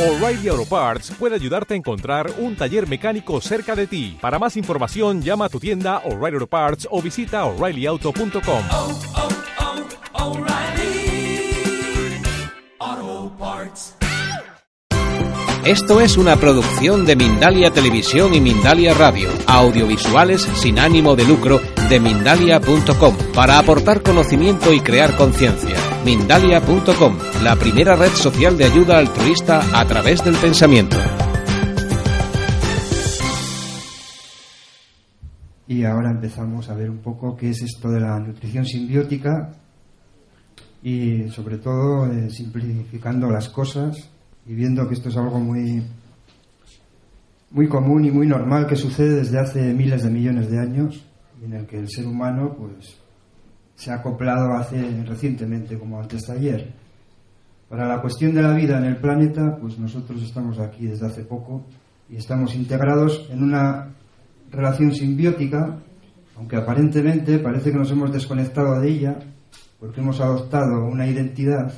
O'Reilly Auto Parts puede ayudarte a encontrar un taller mecánico cerca de ti. Para más información, llama a tu tienda O'Reilly Auto Parts o visita oreillyauto.com. oh, oh, Parts. Esto es una producción de Mindalia Televisión y Mindalia Radio, audiovisuales sin ánimo de lucro de mindalia.com, para aportar conocimiento y crear conciencia. Mindalia.com, la primera red social de ayuda altruista a través del pensamiento. Y ahora empezamos a ver un poco qué es esto de la nutrición simbiótica y sobre todo eh, simplificando las cosas y viendo que esto es algo muy muy común y muy normal que sucede desde hace miles de millones de años en el que el ser humano pues se ha acoplado hace recientemente como antes de ayer. Para la cuestión de la vida en el planeta, pues nosotros estamos aquí desde hace poco y estamos integrados en una relación simbiótica, aunque aparentemente parece que nos hemos desconectado de ella, porque hemos adoptado una identidad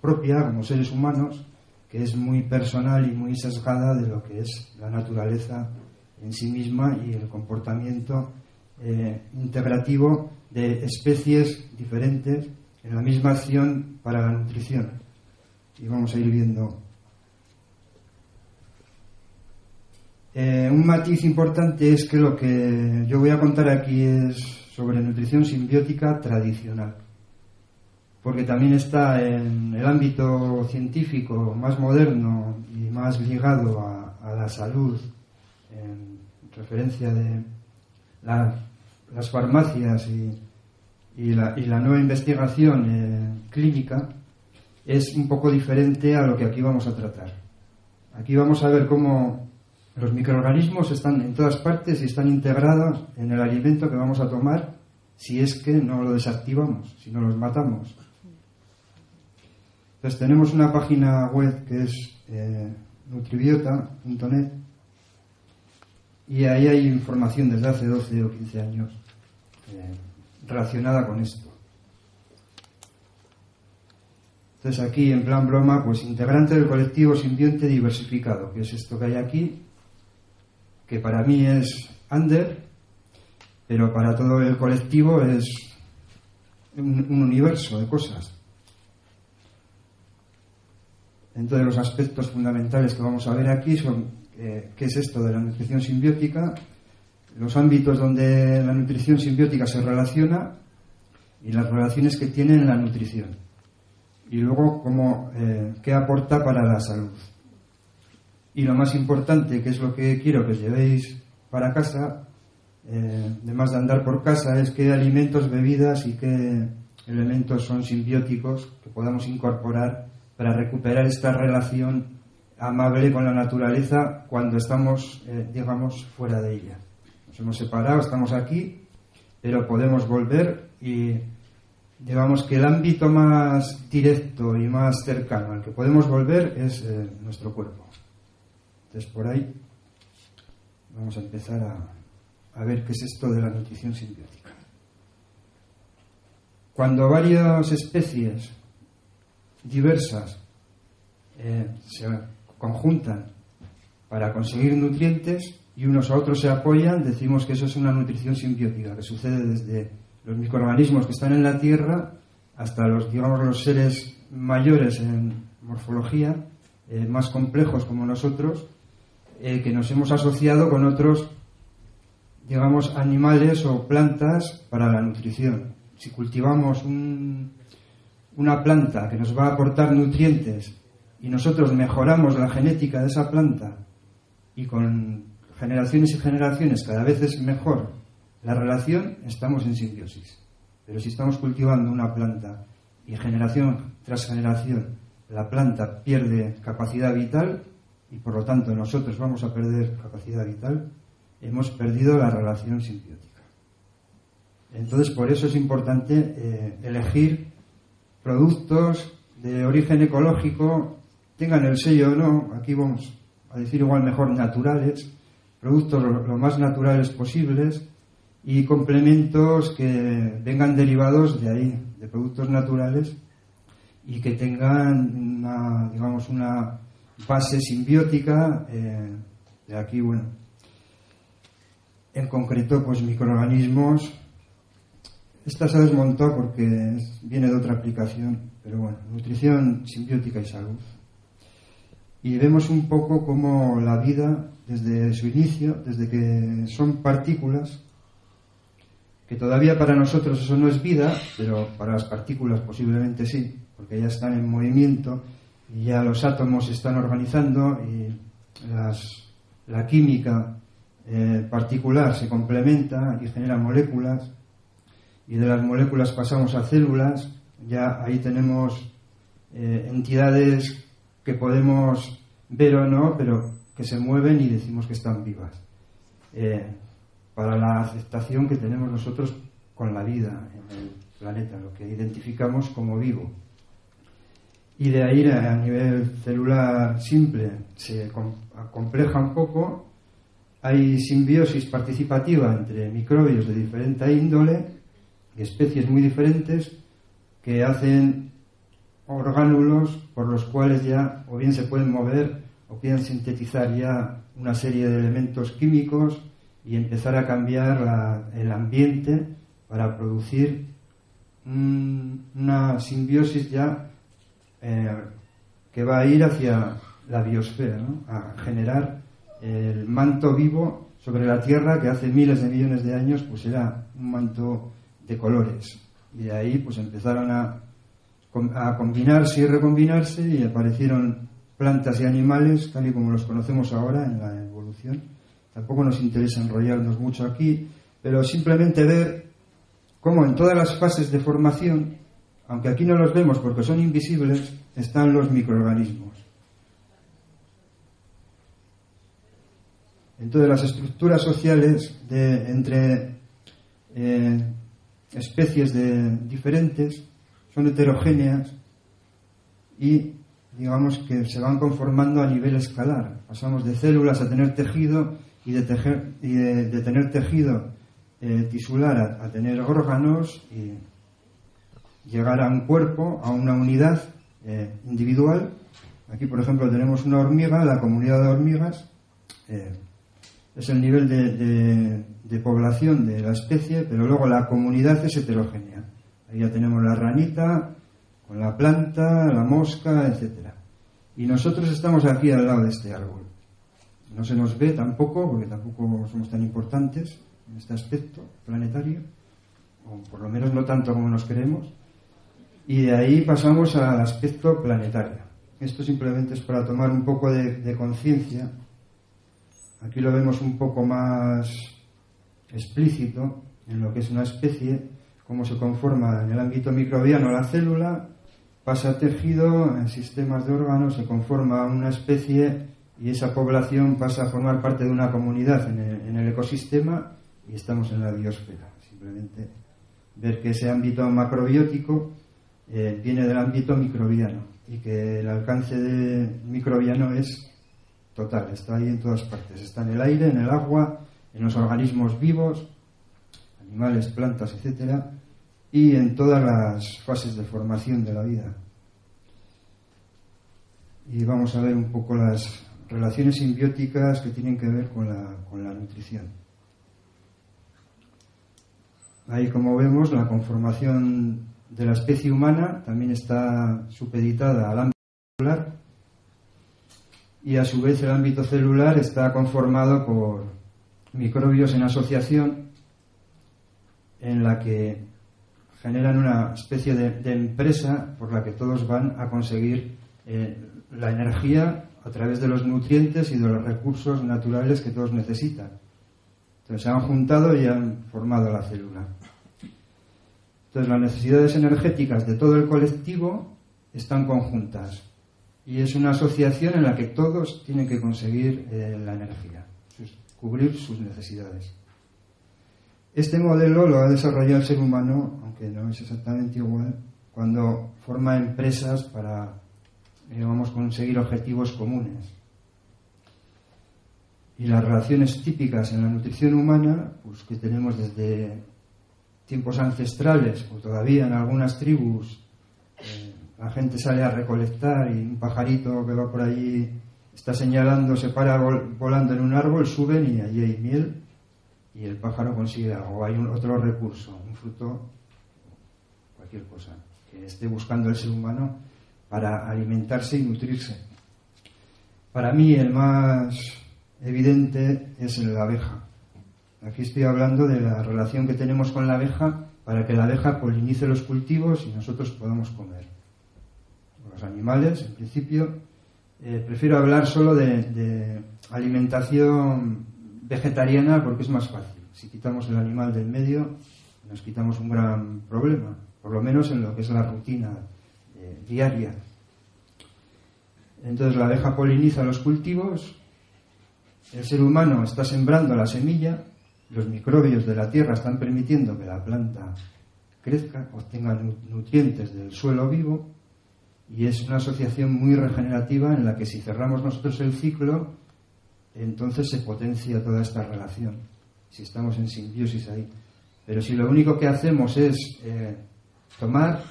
propia como seres humanos, que es muy personal y muy sesgada de lo que es la naturaleza en sí misma y el comportamiento eh, integrativo de especies diferentes en la misma acción para la nutrición. Y vamos a ir viendo Eh, un matiz importante es que lo que yo voy a contar aquí es sobre nutrición simbiótica tradicional, porque también está en el ámbito científico más moderno y más ligado a, a la salud, en referencia de la- las farmacias y, y la, y la nueva investigación eh, clínica, es un poco diferente a lo que aquí vamos a tratar. Aquí vamos a ver cómo los microorganismos están en todas partes y están integrados en el alimento que vamos a tomar si es que no lo desactivamos, si no los matamos. Entonces tenemos una página web que es eh, nutribiota.net y ahí hay información desde hace 12 o 15 años eh, relacionada con esto. Entonces aquí, en plan broma, pues integrante del colectivo simbionte diversificado, que es esto que hay aquí, que para mí es under, pero para todo el colectivo es un, un universo de cosas. Entonces los aspectos fundamentales que vamos a ver aquí son eh, qué es esto de la nutrición simbiótica, los ámbitos donde la nutrición simbiótica se relaciona y las relaciones que tiene en la nutrición. Y luego cómo, eh, qué aporta para la salud. Y lo más importante, que es lo que quiero que os llevéis para casa, eh, además de andar por casa, es qué alimentos, bebidas y qué elementos son simbióticos que podamos incorporar para recuperar esta relación amable con la naturaleza cuando estamos, eh, digamos, fuera de ella. Nos hemos separado, estamos aquí, pero podemos volver y digamos que el ámbito más directo y más cercano al que podemos volver es eh, nuestro cuerpo. Entonces por ahí vamos a empezar a, a ver qué es esto de la nutrición simbiótica. Cuando varias especies diversas eh, se conjuntan para conseguir nutrientes y unos a otros se apoyan, decimos que eso es una nutrición simbiótica, que sucede desde los microorganismos que están en la Tierra hasta los, digamos, los seres mayores en morfología, eh, más complejos como nosotros, eh, que nos hemos asociado con otros, digamos, animales o plantas para la nutrición. Si cultivamos un, una planta que nos va a aportar nutrientes y nosotros mejoramos la genética de esa planta y con generaciones y generaciones cada vez es mejor la relación, estamos en simbiosis. Pero si estamos cultivando una planta y generación tras generación la planta pierde capacidad vital y por lo tanto nosotros vamos a perder capacidad vital, hemos perdido la relación simbiótica. Entonces por eso es importante eh, elegir productos de origen ecológico, tengan el sello o no, aquí vamos a decir igual mejor naturales, productos lo, más naturales posibles y complementos que vengan derivados de ahí, de productos naturales y que tengan una, digamos, una base simbiótica. eh, de aquí, bueno, en concreto, pues microorganismos. Esta se ha desmontado porque viene de otra aplicación, pero bueno, nutrición simbiótica y salud. Y vemos un poco cómo la vida, desde su inicio, desde que son partículas, que todavía para nosotros eso no es vida, pero para las partículas posiblemente sí, porque ya están en movimiento y ya los átomos se están organizando y las- la química eh, particular se complementa y genera moléculas y de las moléculas pasamos a células, ya ahí tenemos eh, entidades que podemos ver o no, pero que se mueven y decimos que están vivas. Eh, para la aceptación que tenemos nosotros con la vida en el planeta, lo que identificamos como vivo. Y de ahí a nivel celular simple se com- compleja un poco. Hay simbiosis participativa entre microbios de diferente índole, especies muy diferentes, que hacen orgánulos por los cuales ya o bien se pueden mover o pueden sintetizar ya una serie de elementos químicos y empezar a cambiar la- el ambiente para producir un- una simbiosis ya eh, que va a ir hacia la biosfera, a generar el manto vivo sobre la Tierra que hace miles de millones de años pues era un manto de colores. Y de ahí pues empezaron a, a combinarse y recombinarse y aparecieron plantas y animales tal y como los conocemos ahora en la evolución. Tampoco nos interesa enrollarnos mucho aquí, pero simplemente ver cómo en todas las fases de formación, aunque aquí no los vemos porque son invisibles, están los microorganismos. Entonces las estructuras sociales de, entre eh, especies diferentes son heterogéneas y digamos que se van conformando a nivel escalar. Pasamos de células a tener tejido y de, tejer- y de- tener tejido eh, tisular a, tener órganos y llegar a un cuerpo, a una unidad eh, individual. Aquí, por ejemplo, tenemos una hormiga, la comunidad de hormigas. eh, es el nivel de población de la especie, pero luego la comunidad es heterogénea. Ahí ya tenemos la ranita, con la planta, la mosca, etcétera. Y nosotros estamos aquí al lado de este árbol. No se nos ve tampoco, porque tampoco somos tan importantes en este aspecto planetario, o por lo menos no tanto como nos creemos. Y de ahí pasamos al aspecto planetario. Esto simplemente es para tomar un poco de conciencia. Aquí lo vemos un poco más explícito en lo que es una especie, cómo se conforma en el ámbito microbiano la célula, pasa a tejido, en sistemas de órganos, se conforma una especie y esa población pasa a formar parte de una comunidad en el, ecosistema y estamos en la biosfera. Simplemente ver que ese ámbito macrobiótico eh, viene del ámbito microbiano y que el alcance de microbiano es total, está ahí en todas partes, está en el aire, en el agua, en los organismos vivos, animales, plantas, etcétera, y en todas las fases de formación de la vida. Y vamos a ver un poco las relaciones simbióticas que tienen que ver con la, con la nutrición. Ahí, como vemos, la conformación de la especie humana también está supeditada al ámbito celular y a su vez el ámbito celular está conformado por microbios en asociación en la que generan una especie de, empresa por la que todos van a conseguir eh, la energía a través de los nutrientes y de los recursos naturales que todos necesitan. Entonces se han juntado y han formado la célula. Entonces las necesidades energéticas de todo el colectivo están conjuntas y es una asociación en la que todos tienen que conseguir eh, la energía, cubrir sus necesidades. Este modelo lo ha desarrollado el ser humano, aunque no es exactamente igual, cuando forma empresas para, digamos, conseguir objetivos comunes. Y las relaciones típicas en la nutrición humana, pues que tenemos desde tiempos ancestrales o todavía en algunas tribus eh, la gente sale a recolectar y un pajarito que va por allí está señalando, se para vol- volando en un árbol, suben y allí hay miel y el pájaro consigue algo. Hay un, otro recurso, un fruto, cualquier cosa que esté buscando el ser humano para alimentarse y nutrirse. Para mí el más evidente es la abeja. Aquí estoy hablando de la relación que tenemos con la abeja para que la abeja polinice los cultivos y nosotros podamos comer. Los animales, en principio, eh, prefiero hablar solo de, de alimentación vegetariana porque es más fácil. Si quitamos el animal del medio, nos quitamos un gran problema, por lo menos en lo que es la rutina eh, diaria. Entonces la abeja poliniza los cultivos, el ser humano está sembrando la semilla, los microbios de la tierra están permitiendo que la planta crezca, obtenga nu- nutrientes del suelo vivo y es una asociación muy regenerativa en la que si cerramos nosotros el ciclo, entonces se potencia toda esta relación, si estamos en simbiosis ahí. Pero si lo único que hacemos es eh, tomar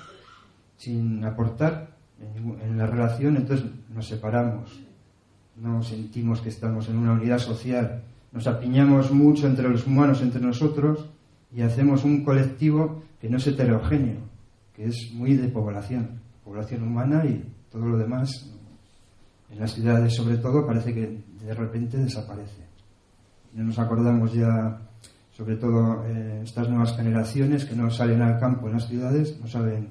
sin aportar en, la relación, entonces nos separamos, no sentimos que estamos en una unidad social, nos apiñamos mucho entre los humanos, entre nosotros, y hacemos un colectivo que no es heterogéneo, que es muy de población, población humana y todo lo demás, en las ciudades sobre todo, parece que de repente desaparece. No nos acordamos ya, sobre todo eh, estas nuevas generaciones que no salen al campo en las ciudades, no saben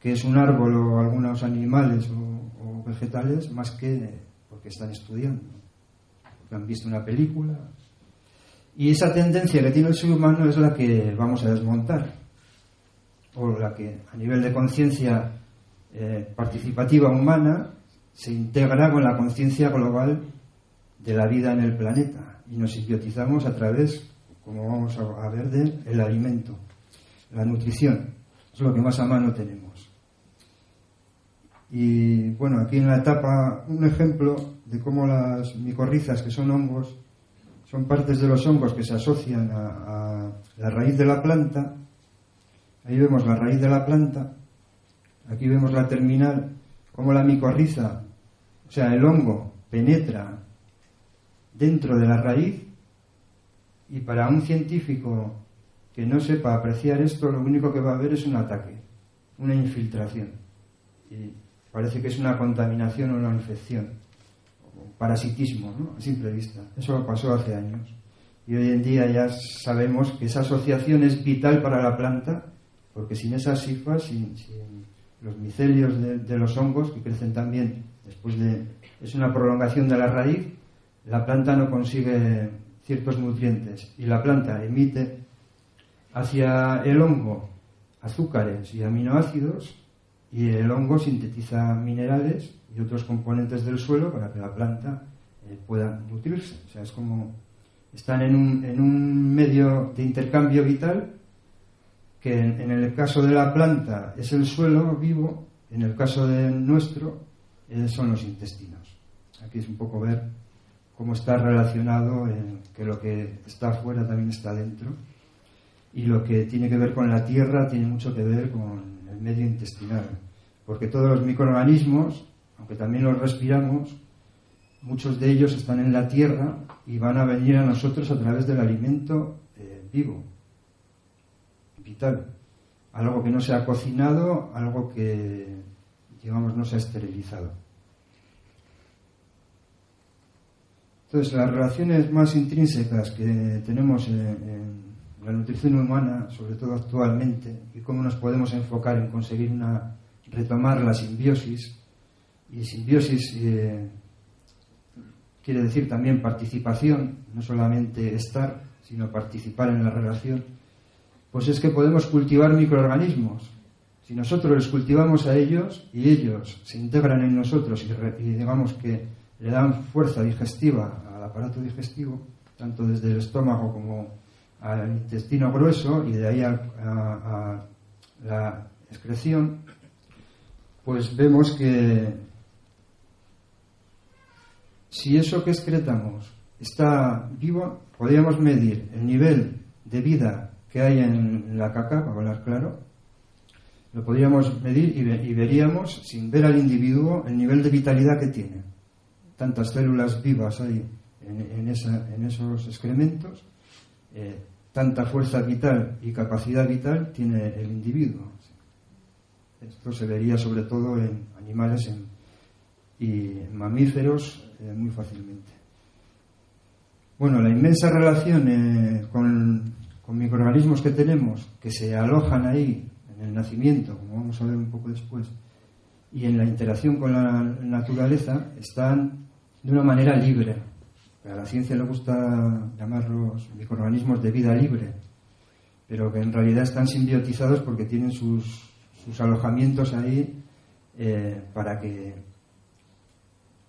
qué es un árbol o algunos animales o, vegetales, más que porque están estudiando, porque han visto una película. Y esa tendencia que tiene el ser humano es la que vamos a desmontar, o la que a nivel de conciencia eh, participativa humana se integra con la conciencia global de la vida en el planeta y nos simbiotizamos a través, como vamos a, ver, del alimento, la nutrición. Es lo que más a mano tenemos. Y bueno, aquí en la etapa un ejemplo de cómo las micorrizas, que son hongos, son partes de los hongos que se asocian a, a la raíz de la planta. Ahí vemos la raíz de la planta. Aquí vemos la terminal, cómo la micorriza, o sea, el hongo, penetra dentro de la raíz y para un científico que no sepa apreciar esto, lo único que va a ver es un ataque, una infiltración. Y parece que es una contaminación o una infección, o parasitismo, ¿no? a simple vista. Eso pasó hace años. Y hoy en día ya sabemos que esa asociación es vital para la planta, porque sin esas sifas, sin, sin los micelios de, de los hongos, que crecen también después de... es una prolongación de la raíz, la planta no consigue ciertos nutrientes y la planta emite hacia el hongo azúcares y aminoácidos y el hongo sintetiza minerales y otros componentes del suelo para que la planta eh, pueda nutrirse. O sea, es como están en un, en un medio de intercambio vital que en, el caso de la planta es el suelo vivo, en el caso de nuestro eh, son los intestinos. Aquí es un poco ver cómo está relacionado que lo que está afuera también está dentro. Y lo que tiene que ver con la tierra tiene mucho que ver con el medio intestinal. Porque todos los microorganismos aunque también los respiramos muchos de ellos están en la tierra y van a venir a nosotros a través del alimento eh, vivo vital. Algo que no se ha cocinado algo que digamos no se ha esterilizado Entonces, las relaciones más intrínsecas que tenemos en, la nutrición humana, sobre todo actualmente, y cómo nos podemos enfocar en conseguir una retomar la simbiosis, y simbiosis eh, quiere decir también participación, no solamente estar, sino participar en la relación, pues es que podemos cultivar microorganismos. Si nosotros les cultivamos a ellos y ellos se integran en nosotros y, y digamos que le dan fuerza digestiva al aparato digestivo, tanto desde el estómago como al intestino grueso y de ahí a, la excreción, pues vemos que si eso que excretamos está vivo, podríamos medir el nivel de vida que hay en la caca, para hablar claro, lo podríamos medir y veríamos, sin ver al individuo, el nivel de vitalidad que tiene. Tantas células vivas hay en, esos excrementos, eh, tanta fuerza vital y capacidad vital tiene el individuo. Esto se vería sobre todo en animales y mamíferos eh, muy fácilmente. Bueno, la inmensa relación eh, con, con microorganismos que tenemos, que se alojan ahí en el nacimiento, como vamos a ver un poco después, y en la interacción con la naturaleza, están de una manera libre. A la ciencia le gusta llamarlos microorganismos de vida libre, pero que en realidad están simbiotizados porque tienen sus, sus alojamientos ahí eh, para que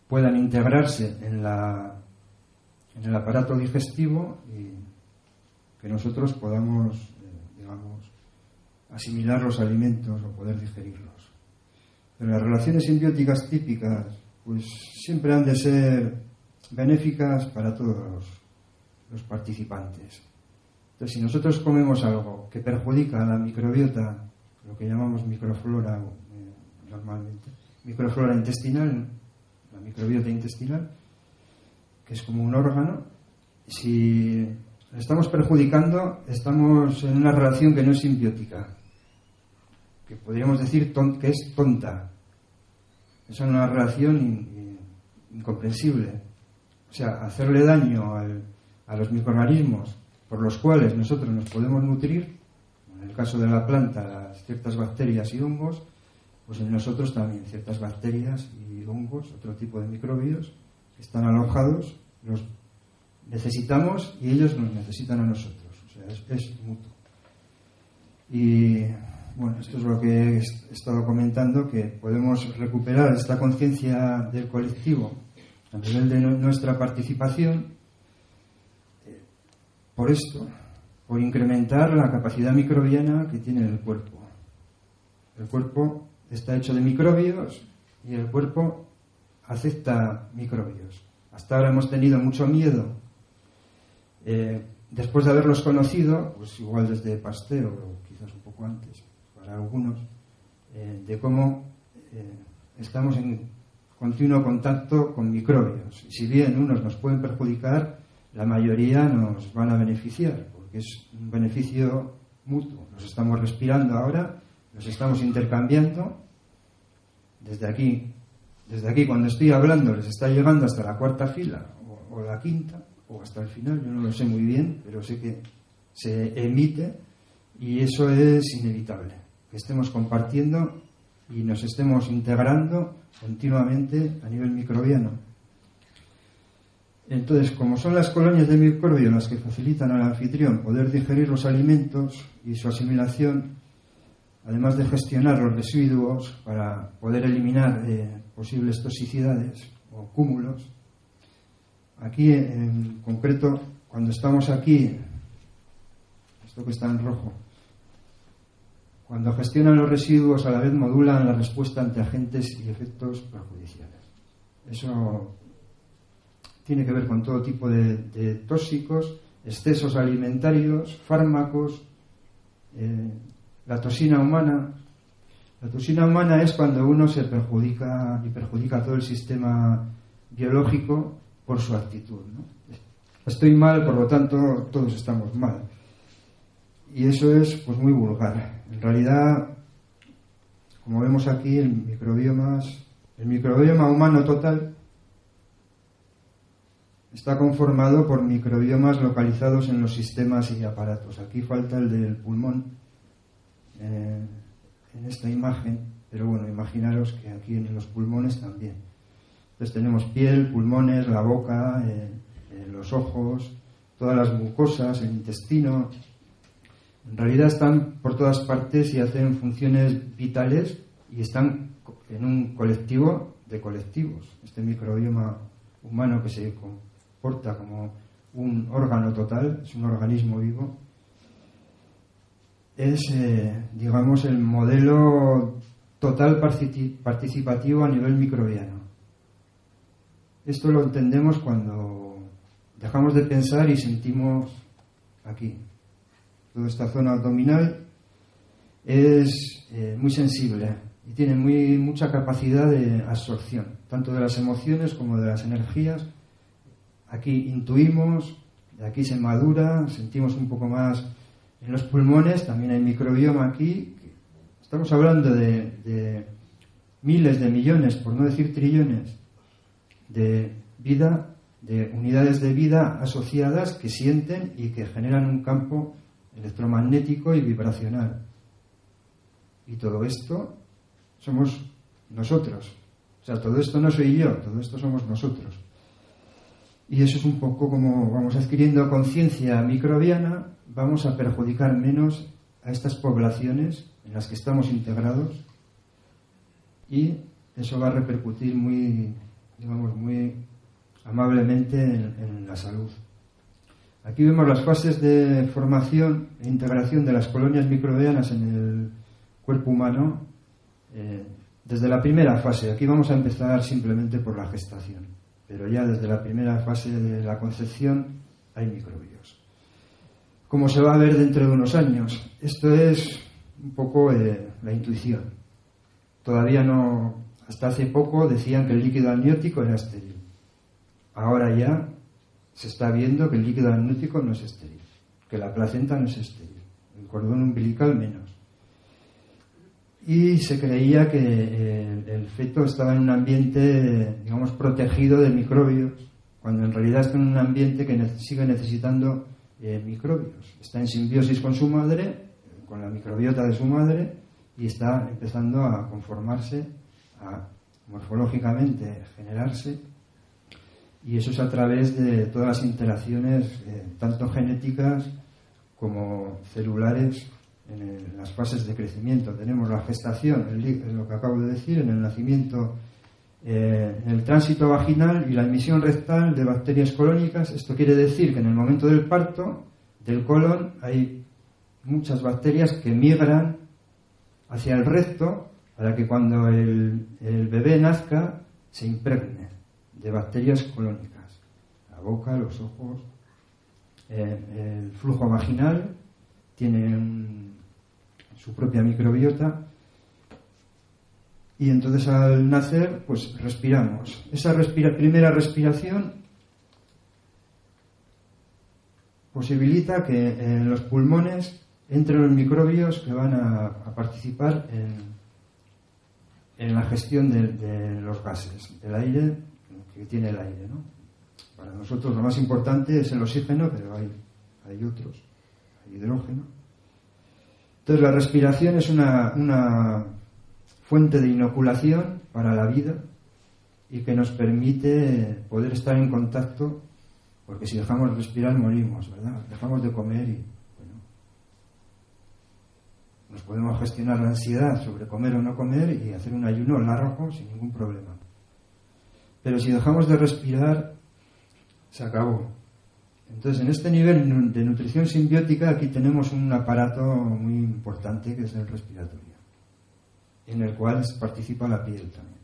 puedan integrarse en, la, en el aparato digestivo y que nosotros podamos, eh, digamos, asimilar los alimentos o poder digerirlos. Pero las relaciones simbióticas típicas, pues siempre han de ser benéficas para todos los, participantes. Entonces, si nosotros comemos algo que perjudica a la microbiota, lo que llamamos microflora eh, normalmente, microflora intestinal, la microbiota intestinal, que es como un órgano, si le estamos perjudicando, estamos en una relación que no es simbiótica, que podríamos decir que es tonta. Es una relación in- in- incomprensible. O sea, hacerle daño a los microorganismos por los cuales nosotros nos podemos nutrir, en el caso de la planta, las ciertas bacterias y hongos, pues en nosotros también ciertas bacterias y hongos, otro tipo de microbios, que están alojados, los necesitamos y ellos nos necesitan a nosotros. O sea, es, es mutuo. Y bueno, esto es lo que he est- estado comentando, que podemos recuperar esta conciencia del colectivo a nivel de nu- nuestra participación eh, por esto, por incrementar la capacidad microbiana que tiene el cuerpo. El cuerpo está hecho de microbios y el cuerpo acepta microbios. Hasta ahora hemos tenido mucho miedo eh, después de haberlos conocido, pues igual desde Pasteur o quizás un poco antes, algunos, eh, de cómo eh, estamos en continuo contacto con microbios. Y si bien unos nos pueden perjudicar, la mayoría nos van a beneficiar, porque es un beneficio mutuo. Los estamos respirando ahora, los estamos intercambiando. Desde aquí, desde aquí cuando estoy hablando, les está llegando hasta la cuarta fila o la quinta o hasta el final, yo no lo sé muy bien, pero sé que se emite y eso es inevitable, que estemos compartiendo y nos estemos integrando continuamente a nivel microbiano. Entonces, como son las colonias de microbios las que facilitan al anfitrión poder digerir los alimentos y su asimilación, además de gestionar los residuos para poder eliminar eh, posibles toxicidades o cúmulos, aquí en concreto, cuando estamos aquí, esto que está en rojo, cuando gestionan los residuos a la vez modulan la respuesta ante agentes y efectos perjudiciales. Eso tiene que ver con todo tipo de, tóxicos, excesos alimentarios, fármacos, eh, la toxina humana. La toxina humana es cuando uno se perjudica y perjudica todo el sistema biológico por su actitud. Estoy mal, por lo tanto todos estamos mal. Y eso es pues muy vulgar. En realidad, como vemos aquí, el microbiomas, el microbioma humano total está conformado por microbiomas localizados en los sistemas y aparatos. Aquí falta el del pulmón eh, en esta imagen, pero bueno, imaginaros que aquí en los pulmones también. Entonces tenemos piel, pulmones, la boca, eh, eh, los ojos, todas las mucosas, el intestino. En realidad están por todas partes y hacen funciones vitales y están en un colectivo de colectivos. Este microbioma humano que se comporta como un órgano total, es un organismo vivo, es, eh, digamos, el modelo total partici- participativo a nivel microbiano. Esto lo entendemos cuando dejamos de pensar y sentimos aquí, toda esta zona abdominal es eh, muy sensible y tiene muy, mucha capacidad de absorción, tanto de las emociones como de las energías. Aquí intuimos, aquí se madura, sentimos un poco más en los pulmones, también hay microbioma aquí. Estamos hablando de miles de millones, por no decir trillones, de vida, de unidades de vida asociadas que sienten y que generan un campo electromagnético y vibracional. Y todo esto somos nosotros. O sea, todo esto no soy yo, todo esto somos nosotros. Y eso es un poco como vamos adquiriendo conciencia microbiana, vamos a perjudicar menos a estas poblaciones en las que estamos integrados y eso va a repercutir muy, digamos, muy amablemente en, en la salud. Aquí vemos las fases de formación e integración de las colonias microbianas en el cuerpo humano eh, desde la primera fase. Aquí vamos a empezar simplemente por la gestación, pero ya desde la primera fase de la concepción hay microbios. Como se va a ver dentro de unos años, esto es un poco eh, la intuición. Todavía no, hasta hace poco decían que el líquido amniótico era estéril. Ahora ya se está viendo que el líquido amniótico no es estéril, que la placenta no es estéril, el cordón umbilical menos. Y se creía que eh, el feto estaba en un ambiente, digamos, protegido de microbios, cuando en realidad está en un ambiente que sigue necesitando eh, microbios. Está en simbiosis con su madre, con la microbiota de su madre, y está empezando a conformarse, a morfológicamente generarse y eso es a través de todas las interacciones, eh, tanto genéticas como celulares, en, las fases de crecimiento. Tenemos la gestación, el, lo que acabo de decir, en el nacimiento, eh, en el tránsito vaginal y la emisión rectal de bacterias colónicas. Esto quiere decir que en el momento del parto del colon hay muchas bacterias que migran hacia el recto para que cuando el, el bebé nazca se impregne de bacterias colónicas. La boca, los ojos, eh, el flujo vaginal tiene su propia microbiota y entonces al nacer pues respiramos. Esa primera respiración posibilita que en los pulmones entren los microbios que van a, participar en, en, la gestión de los gases, del aire que tiene el aire. ¿no? Para nosotros lo más importante es el oxígeno, pero hay, hay otros, hay hidrógeno. Entonces la respiración es una, una fuente de inoculación para la vida y que nos permite poder estar en contacto, porque si dejamos de respirar morimos, ¿verdad? Dejamos de comer y, bueno, nos podemos gestionar la ansiedad sobre comer o no comer y hacer un ayuno largo sin ningún problema. Pero si dejamos de respirar, se acabó. Entonces, en este nivel de nutrición simbiótica, aquí tenemos un aparato muy importante que es el respiratorio, en el cual participa la piel también.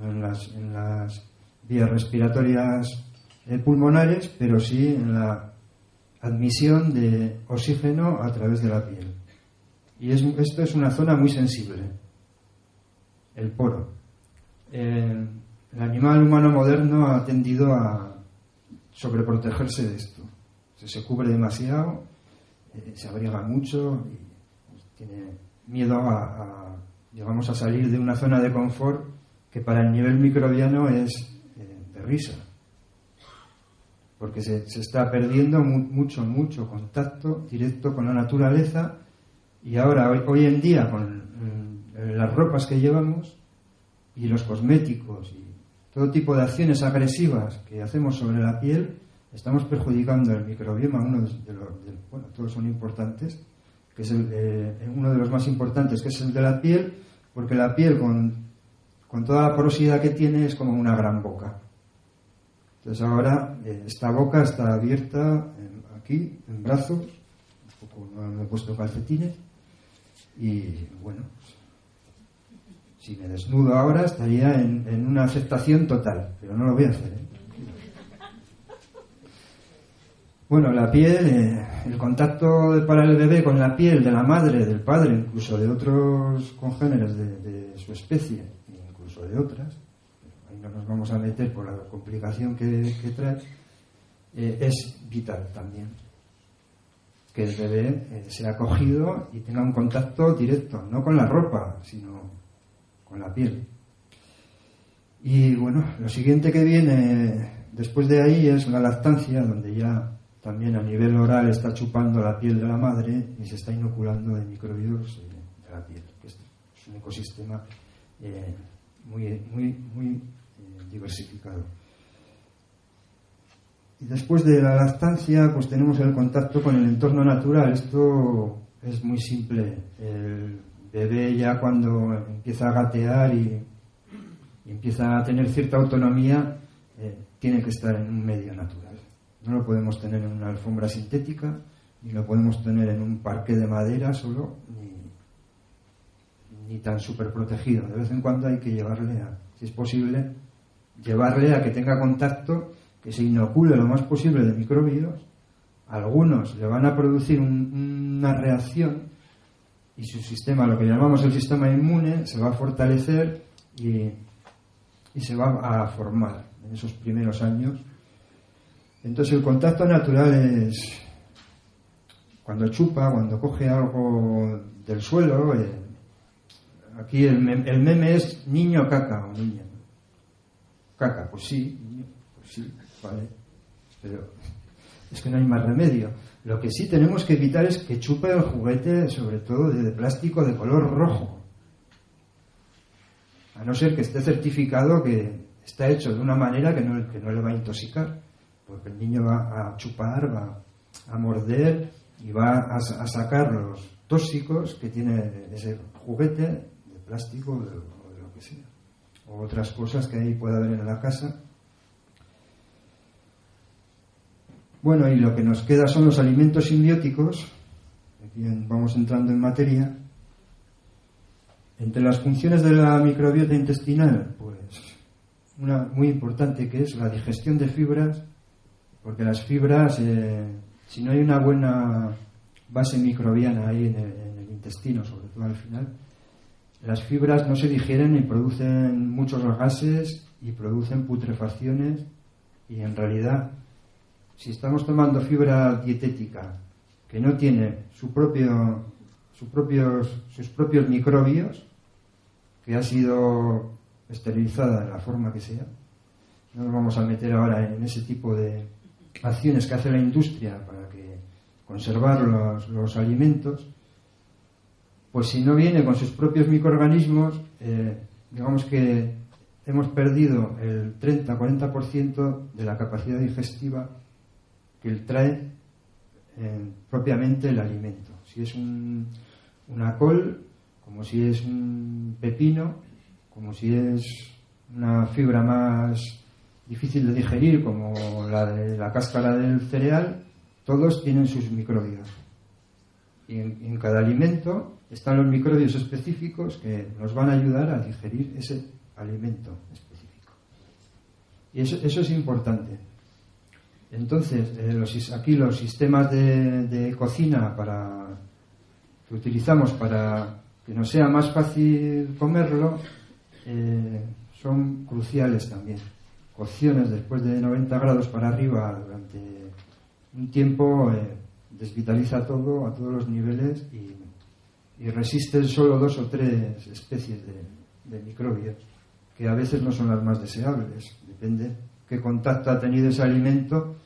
En las, en las vías respiratorias eh, pulmonares, pero sí en la admisión de oxígeno a través de la piel. Y esto es una zona muy sensible, el poro. Eh, el animal humano moderno ha tendido a sobreprotegerse de esto. Se, cubre demasiado, eh, se abriga mucho y pues, tiene miedo a, a salir de una zona de confort que para el nivel microbiano es eh, de risa. Porque se, está perdiendo mucho, mucho contacto directo con la naturaleza y ahora, hoy, hoy en día, con mm, las ropas que llevamos y los cosméticos y todo tipo de acciones agresivas que hacemos sobre la piel, estamos perjudicando el microbioma, uno de los, bueno, todos son importantes, que es eh, uno de los más importantes, que es el de la piel, porque la piel con, con toda la porosidad que tiene es como una gran boca. Entonces ahora eh, esta boca está abierta aquí, en brazos, un poco no me he puesto calcetines, y bueno, si me desnudo ahora estaría en, una aceptación total, pero no lo voy a hacer. ¿eh? Bueno, la piel, eh, el contacto para el bebé con la piel de la madre, del padre, incluso de otros congéneres de, su especie, incluso de otras, ahí no nos vamos a meter por la complicación que, trae, eh, es vital también. Que el bebé sea cogido y tenga un contacto directo, no con la ropa, sino con la piel. Y bueno, lo siguiente que viene después de ahí es la lactancia, donde ya también a nivel oral está chupando la piel de la madre y se está inoculando de microvirus eh, de la piel, que es un ecosistema eh, muy, muy, muy eh, diversificado. Y después de la lactancia, pues tenemos el contacto con el entorno natural. Esto es muy simple. El bebé ya cuando empieza a gatear y, empieza a tener cierta autonomía, eh, tiene que estar en un medio natural. No lo podemos tener en una alfombra sintética, ni lo podemos tener en un parque de madera solo, ni, ni tan súper protegido. De vez en cuando hay que llevarle a, si es posible, llevarle a que tenga contacto, que se inocule lo más posible de microbios. Algunos le van a producir un- una reacción y su sistema, lo que llamamos el sistema inmune, se va a fortalecer y, y se va a formar en esos primeros años. Entonces el contacto natural es cuando chupa, cuando coge algo del suelo. eh, aquí el, mem- el meme es niño caca o niña. Caca, pues sí, pues sí, vale. Pero es que no hay más remedio. Lo que sí tenemos que evitar es que chupe el juguete, sobre todo de, plástico de color rojo. A no ser que esté certificado que está hecho de una manera que no, le va a intoxicar. Porque el niño va a chupar, va a morder y va a sacar los tóxicos que tiene ese juguete de plástico o de, o de lo que sea. O otras cosas que ahí pueda haber en la casa. Bueno, y lo que nos queda son los alimentos simbióticos. Vamos entrando en materia. Entre las funciones de la microbiota intestinal, pues una muy importante que es la digestión de fibras, porque las fibras, eh, si no hay una buena base microbiana ahí en el, en el intestino, sobre todo al final, las fibras no se digieren y producen muchos gases y producen putrefacciones y en realidad si estamos tomando fibra dietética que no tiene su propio, su propios, sus propios microbios, que ha sido esterilizada de la forma que sea, no nos vamos a meter ahora en ese tipo de acciones que hace la industria para que conservar los, los alimentos, pues si no viene con sus propios microorganismos, eh, digamos que hemos perdido el 30-40% de la capacidad digestiva que trae eh, propiamente el alimento. Si es un- una col, como si es un pepino, como si es una fibra más difícil de digerir, como la de la cáscara del cereal, todos tienen sus microbios. Y en, en cada alimento están los microbios específicos que nos van a ayudar a digerir ese alimento específico. Y eso, eso es importante. Entonces, eh, los aquí los sistemas de, cocina para, que utilizamos para que nos sea más fácil comerlo eh, son cruciales también. Cocciones después de 90 grados para arriba durante un tiempo eh, desvitaliza todo a todos los niveles y, resisten solo dos o tres especies de microbios que a veces no son las más deseables. Depende qué contacto ha tenido ese alimento,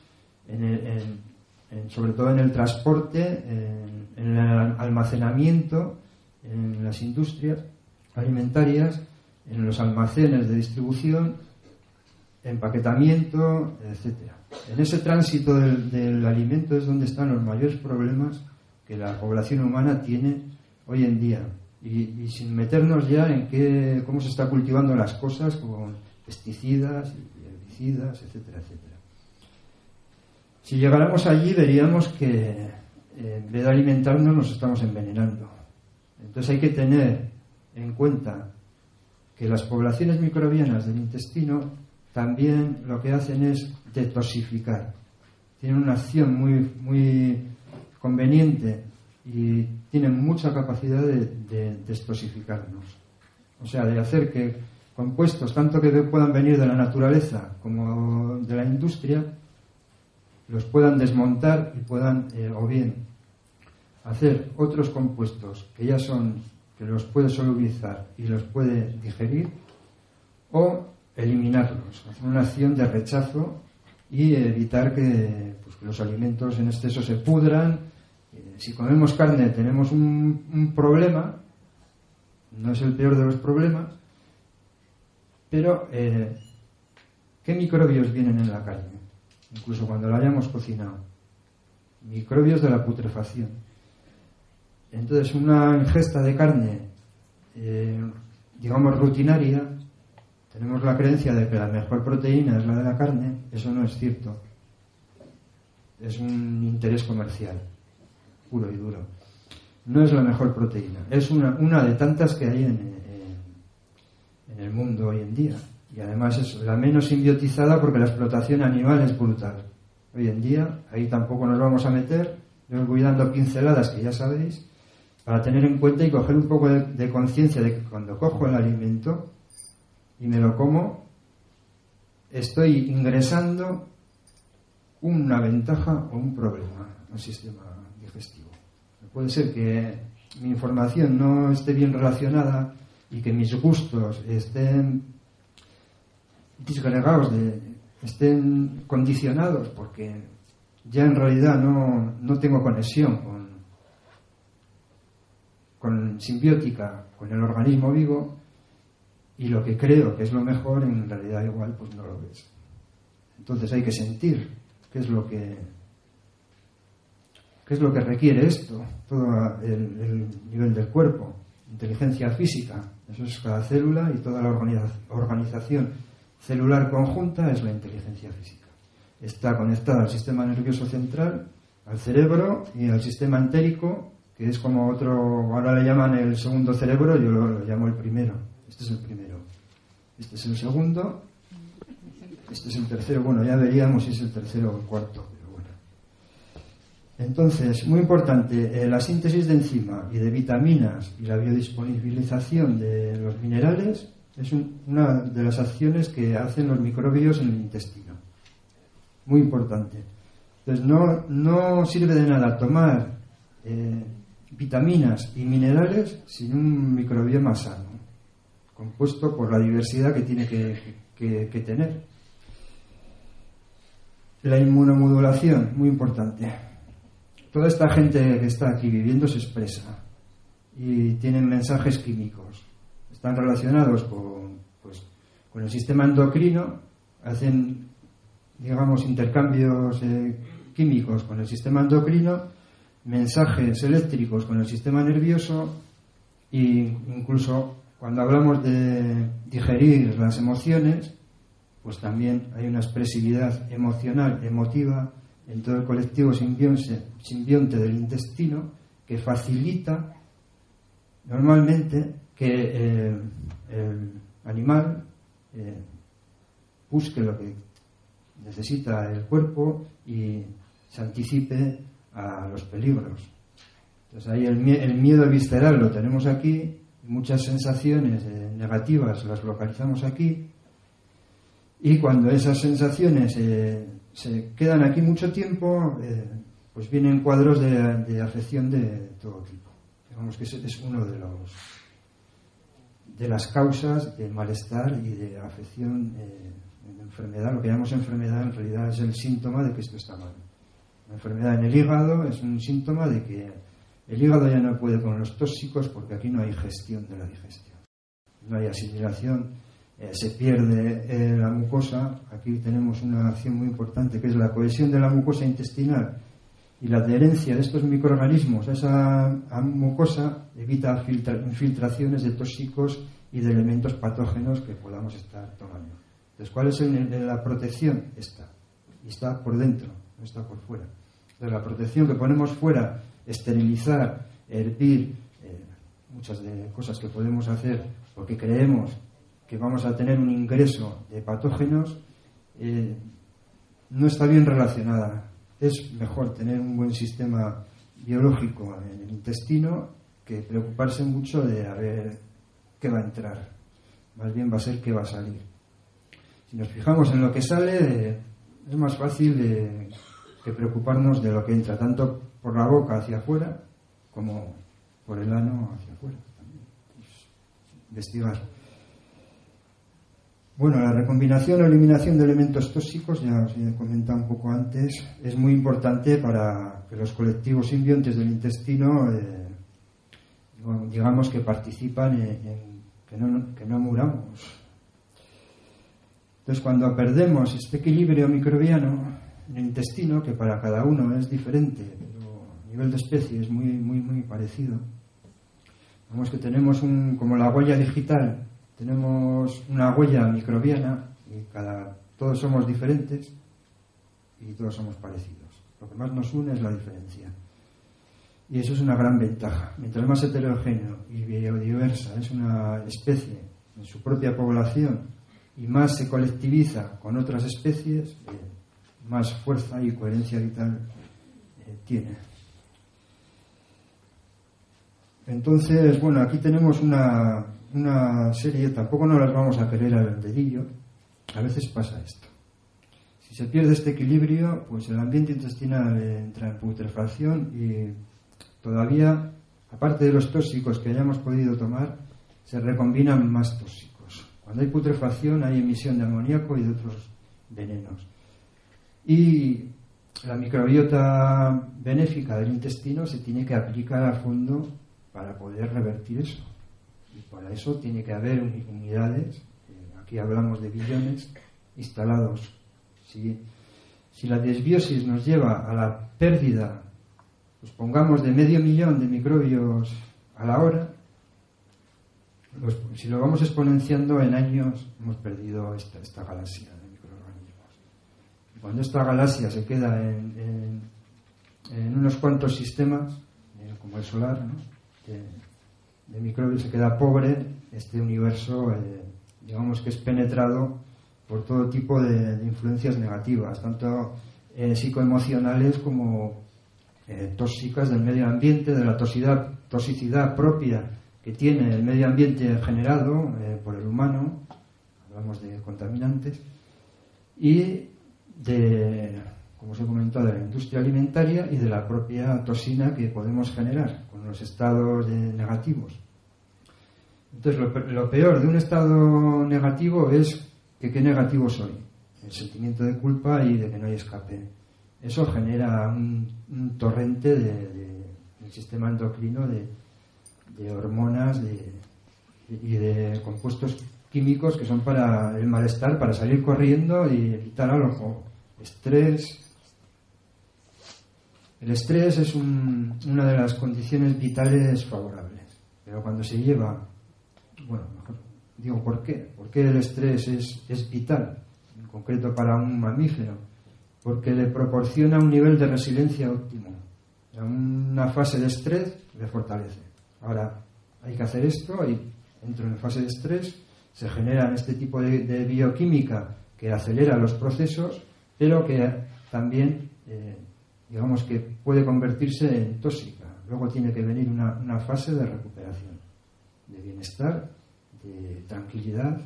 en el- en- sobre todo en el transporte, en, el almacenamiento, en las industrias alimentarias, en los almacenes de distribución, empaquetamiento, etcétera. En ese tránsito del, del alimento es donde están los mayores problemas que la población humana tiene hoy en día. Y, y sin meternos ya en qué, cómo se está cultivando las cosas con pesticidas, etcétera, etcétera. Si llegáramos allí veríamos que eh, en vez de alimentarnos nos estamos envenenando. Entonces hay que tener en cuenta que las poblaciones microbianas del intestino también lo que hacen es detoxificar. tienen una acción muy, muy conveniente y tienen mucha capacidad de, de destosificarnos. O sea, de hacer que compuestos, tanto que puedan venir de la naturaleza como de la industria, los puedan desmontar y puedan, eh, o bien, hacer otros compuestos que ya son, que los puede solubilizar y los puede digerir, o eliminarlos, hacer una acción de rechazo y evitar que, pues, que los alimentos en exceso se pudran. Eh, si comemos carne tenemos un, un problema, no es el peor de los problemas, pero eh, ¿qué microbios vienen en la carne? Incluso cuando la hayamos cocinado. Microbios de la putrefacción. Entonces, una ingesta de carne, eh, digamos, rutinaria, tenemos la creencia de que la mejor proteína es la de la carne. Eso no es cierto. Es un interés comercial, puro y duro no es la mejor proteína, es una, una de tantas que hay en, el mundo hoy en día. Y además es la menos simbiotizada porque la explotación animal es brutal. Hoy en día, ahí tampoco nos vamos a meter, yo os voy dando pinceladas que ya sabéis, para tener en cuenta y coger un poco de, de conciencia de que cuando cojo el alimento y me lo como, estoy ingresando una ventaja o un problema al sistema digestivo. Puede ser que mi información no esté bien relacionada y que mis gustos estén disgregados, estén condicionados porque ya en realidad no, no tengo conexión con, con simbiótica, con el organismo vivo y lo que creo que es lo mejor en realidad igual pues no lo ves. Entonces hay que sentir qué es lo que ¿Qué es lo que requiere esto? Todo el, nivel del cuerpo, inteligencia física, eso es cada célula y toda la organización celular conjunta es la inteligencia física. Está conectada al sistema nervioso central, al cerebro y al sistema entérico, que es como otro, ahora le llaman el segundo cerebro, yo lo, llamo el primero. Este es el primero. Este es el segundo. Este es el tercero. Bueno, ya veríamos si es el tercero o el cuarto. Entonces, muy importante, eh, la síntesis de enzima y de vitaminas y la biodisponibilización de los minerales es una de las acciones que hacen los microbios en el intestino. Muy importante. Entonces, no, no sirve de nada tomar eh, vitaminas y minerales sin un microbioma sano, compuesto por la diversidad que tiene que tener. La inmunomodulación, muy importante toda esta gente que está aquí viviendo se expresa y tienen mensajes químicos. Están relacionados con, pues, con el sistema endocrino, hacen, digamos, intercambios eh, químicos con el sistema endocrino, mensajes eléctricos con el sistema nervioso e incluso cuando hablamos de digerir las emociones, pues también hay una expresividad emocional, emotiva, en todo el colectivo simbionte, del intestino que facilita normalmente que eh, el animal eh, busque lo que necesita el cuerpo y se anticipe a los peligros. Entonces ahí el, miedo visceral lo tenemos aquí, muchas sensaciones eh, negativas las localizamos aquí y cuando esas sensaciones se quedan aquí mucho tiempo, eh, pues vienen cuadros de, afección de todo tipo. Digamos que ese es uno de los de las causas de malestar y de afección eh, en enfermedad. Lo que llamamos enfermedad en realidad es el síntoma de que esto está mal. La enfermedad en el hígado es un síntoma de que el hígado ya no puede con los tóxicos porque aquí no hay gestión de la digestión. No hay asimilación eh, se pierde eh, la mucosa, aquí tenemos una acción muy importante que es la cohesión de la mucosa intestinal y la adherencia de estos microorganismos a esa mucosa evita infiltraciones de tóxicos y de elementos patógenos que podamos estar tomando. Entonces, ¿cuál es la protección? Esta. Y está por dentro, no está por fuera. Entonces, la protección que ponemos fuera, esterilizar, hervir, eh, muchas de cosas que podemos hacer porque creemos que vamos a tener un ingreso de patógenos, eh, no está bien relacionada es mejor tener un buen sistema biológico en el intestino que preocuparse mucho de a ver qué va a entrar. Más bien va a ser qué va a salir. Si nos fijamos en lo que sale, es más fácil eh, que preocuparnos de lo que entra, tanto por la boca hacia afuera como por el ano hacia afuera. También. Investigar. Bueno, la recombinación o eliminación de elementos tóxicos, ya os he comentado un poco antes, es muy importante para que los colectivos simbiontes del intestino, eh, digamos que participan en, en que, no, que no muramos. Entonces, cuando perdemos este equilibrio microbiano en el intestino, que para cada uno es diferente, pero a nivel de especie es muy, muy, muy parecido, vemos que tenemos un, como la huella digital, tenemos una huella microbiana y cada, todos somos diferentes y todos somos parecidos. Lo que más nos une es la diferencia. Y eso es una gran ventaja. Mientras más heterogéneo y biodiversa es una especie en su propia población y más se colectiviza con otras especies, eh, más fuerza y coherencia vital eh, tiene. Entonces, bueno, aquí tenemos una, una serie, tampoco no las vamos a querer al dedillo, a veces pasa esto. Si se pierde este equilibrio, pues el ambiente intestinal entra en putrefacción y todavía, aparte de los tóxicos que hayamos podido tomar, se recombinan más tóxicos. Cuando hay putrefacción hay emisión de amoníaco y de otros venenos. Y la microbiota benéfica del intestino se tiene que aplicar a fondo para poder revertir eso. Y para eso tiene que haber unidades, eh, aquí hablamos de billones, instalados. Si, si la desbiosis nos lleva a la pérdida, pues pongamos de medio millón de microbios a la hora, pues si lo vamos exponenciando en años, hemos perdido esta, esta galaxia de microorganismos. Cuando esta galaxia se queda en, en, unos cuantos sistemas, eh, como el solar, ¿no? De microbios se queda pobre, este universo, eh, digamos que es penetrado por todo tipo de, influencias negativas, tanto eh, psicoemocionales como eh, tóxicas del medio ambiente, de la toxicidad, toxicidad propia que tiene el medio ambiente generado por el humano, hablamos de contaminantes, y de, como os he comentado, de la industria alimentaria y de la propia toxina que podemos generar con los estados negativos. Entonces, lo, peor de un estado negativo es que qué negativo soy. El sentimiento de culpa y de que no hay escape. Eso genera un, torrente de, de, del sistema endocrino de, de hormonas y de compuestos químicos que son para el malestar, para salir corriendo y evitar algo. Estrés. El estrés es un, una de las condiciones vitales favorables, pero cuando se lleva bueno, mejor digo, ¿por qué? ¿Por qué el estrés es, vital, en concreto para un mamífero? Porque le proporciona un nivel de resiliencia óptimo. Una fase de estrés le fortalece. Ahora, hay que hacer esto y entro en fase de estrés, se genera este tipo de, bioquímica que acelera los procesos, pero que también, digamos que puede convertirse en tóxica. Luego tiene que venir una, una fase de recuperación, de bienestar de tranquilidad,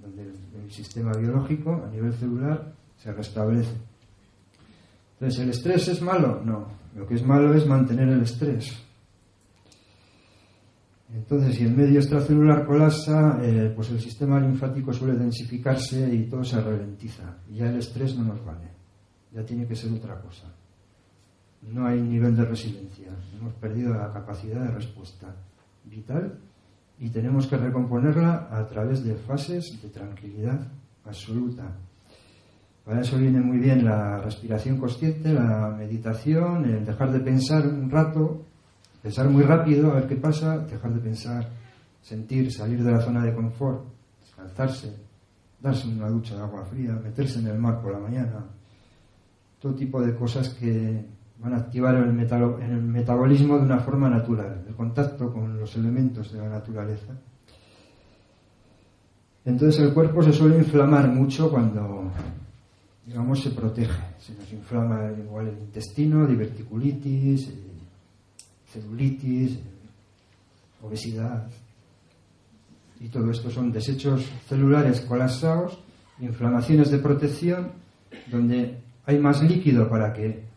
donde el, sistema biológico a nivel celular se restablece. Entonces, ¿el estrés es malo? No. Lo que es malo es mantener el estrés. Entonces, si el medio extracelular colapsa, eh, pues el sistema linfático suele densificarse y todo se ralentiza. Y ya el estrés no nos vale. Ya tiene que ser otra cosa. No hay nivel de resiliencia. Hemos perdido la capacidad de respuesta vital y tenemos que recomponerla a través de fases de tranquilidad absoluta. Para eso viene muy bien la respiración consciente, la meditación, el dejar de pensar un rato, pensar muy rápido a ver qué pasa, dejar de pensar, sentir, salir de la zona de confort, descansarse, darse una ducha de agua fría, meterse en el mar por la mañana, todo tipo de cosas que van a activar el, el metabolismo de una forma natural, el contacto con los elementos de la naturaleza. Entonces el cuerpo se suele inflamar mucho cuando, digamos, se protege. Se nos inflama igual el intestino, diverticulitis, eh, celulitis, eh, obesidad. Y todo esto son desechos celulares colapsados, inflamaciones de protección, donde hay más líquido para que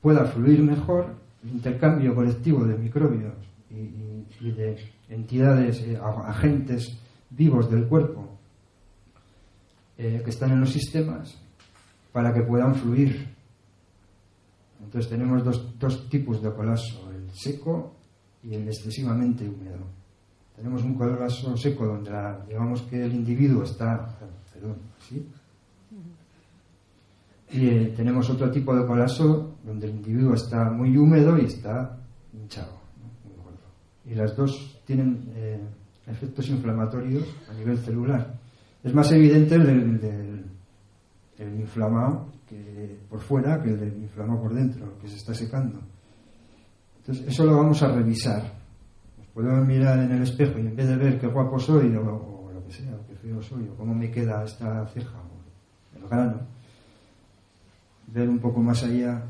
pueda fluir mejor el intercambio colectivo de microbios y, de entidades, eh, agentes vivos del cuerpo eh, que están en los sistemas para que puedan fluir. Entonces tenemos dos, dos tipos de colapso, el seco y el excesivamente húmedo. Tenemos un colapso seco donde digamos que el individuo está, perdón, y eh, tenemos otro tipo de colapso donde el individuo está muy húmedo y está hinchado. Y las dos tienen eh, efectos inflamatorios a nivel celular. Es más evidente el del, del- el inflamado que por fuera que el del inflamado por dentro, que se está secando. Entonces, eso lo vamos a revisar. Nos podemos mirar en el espejo y en vez de ver qué guapo soy o, o lo que sea, o qué feo soy, o cómo me queda esta ceja o el grano, ver un poco más allá,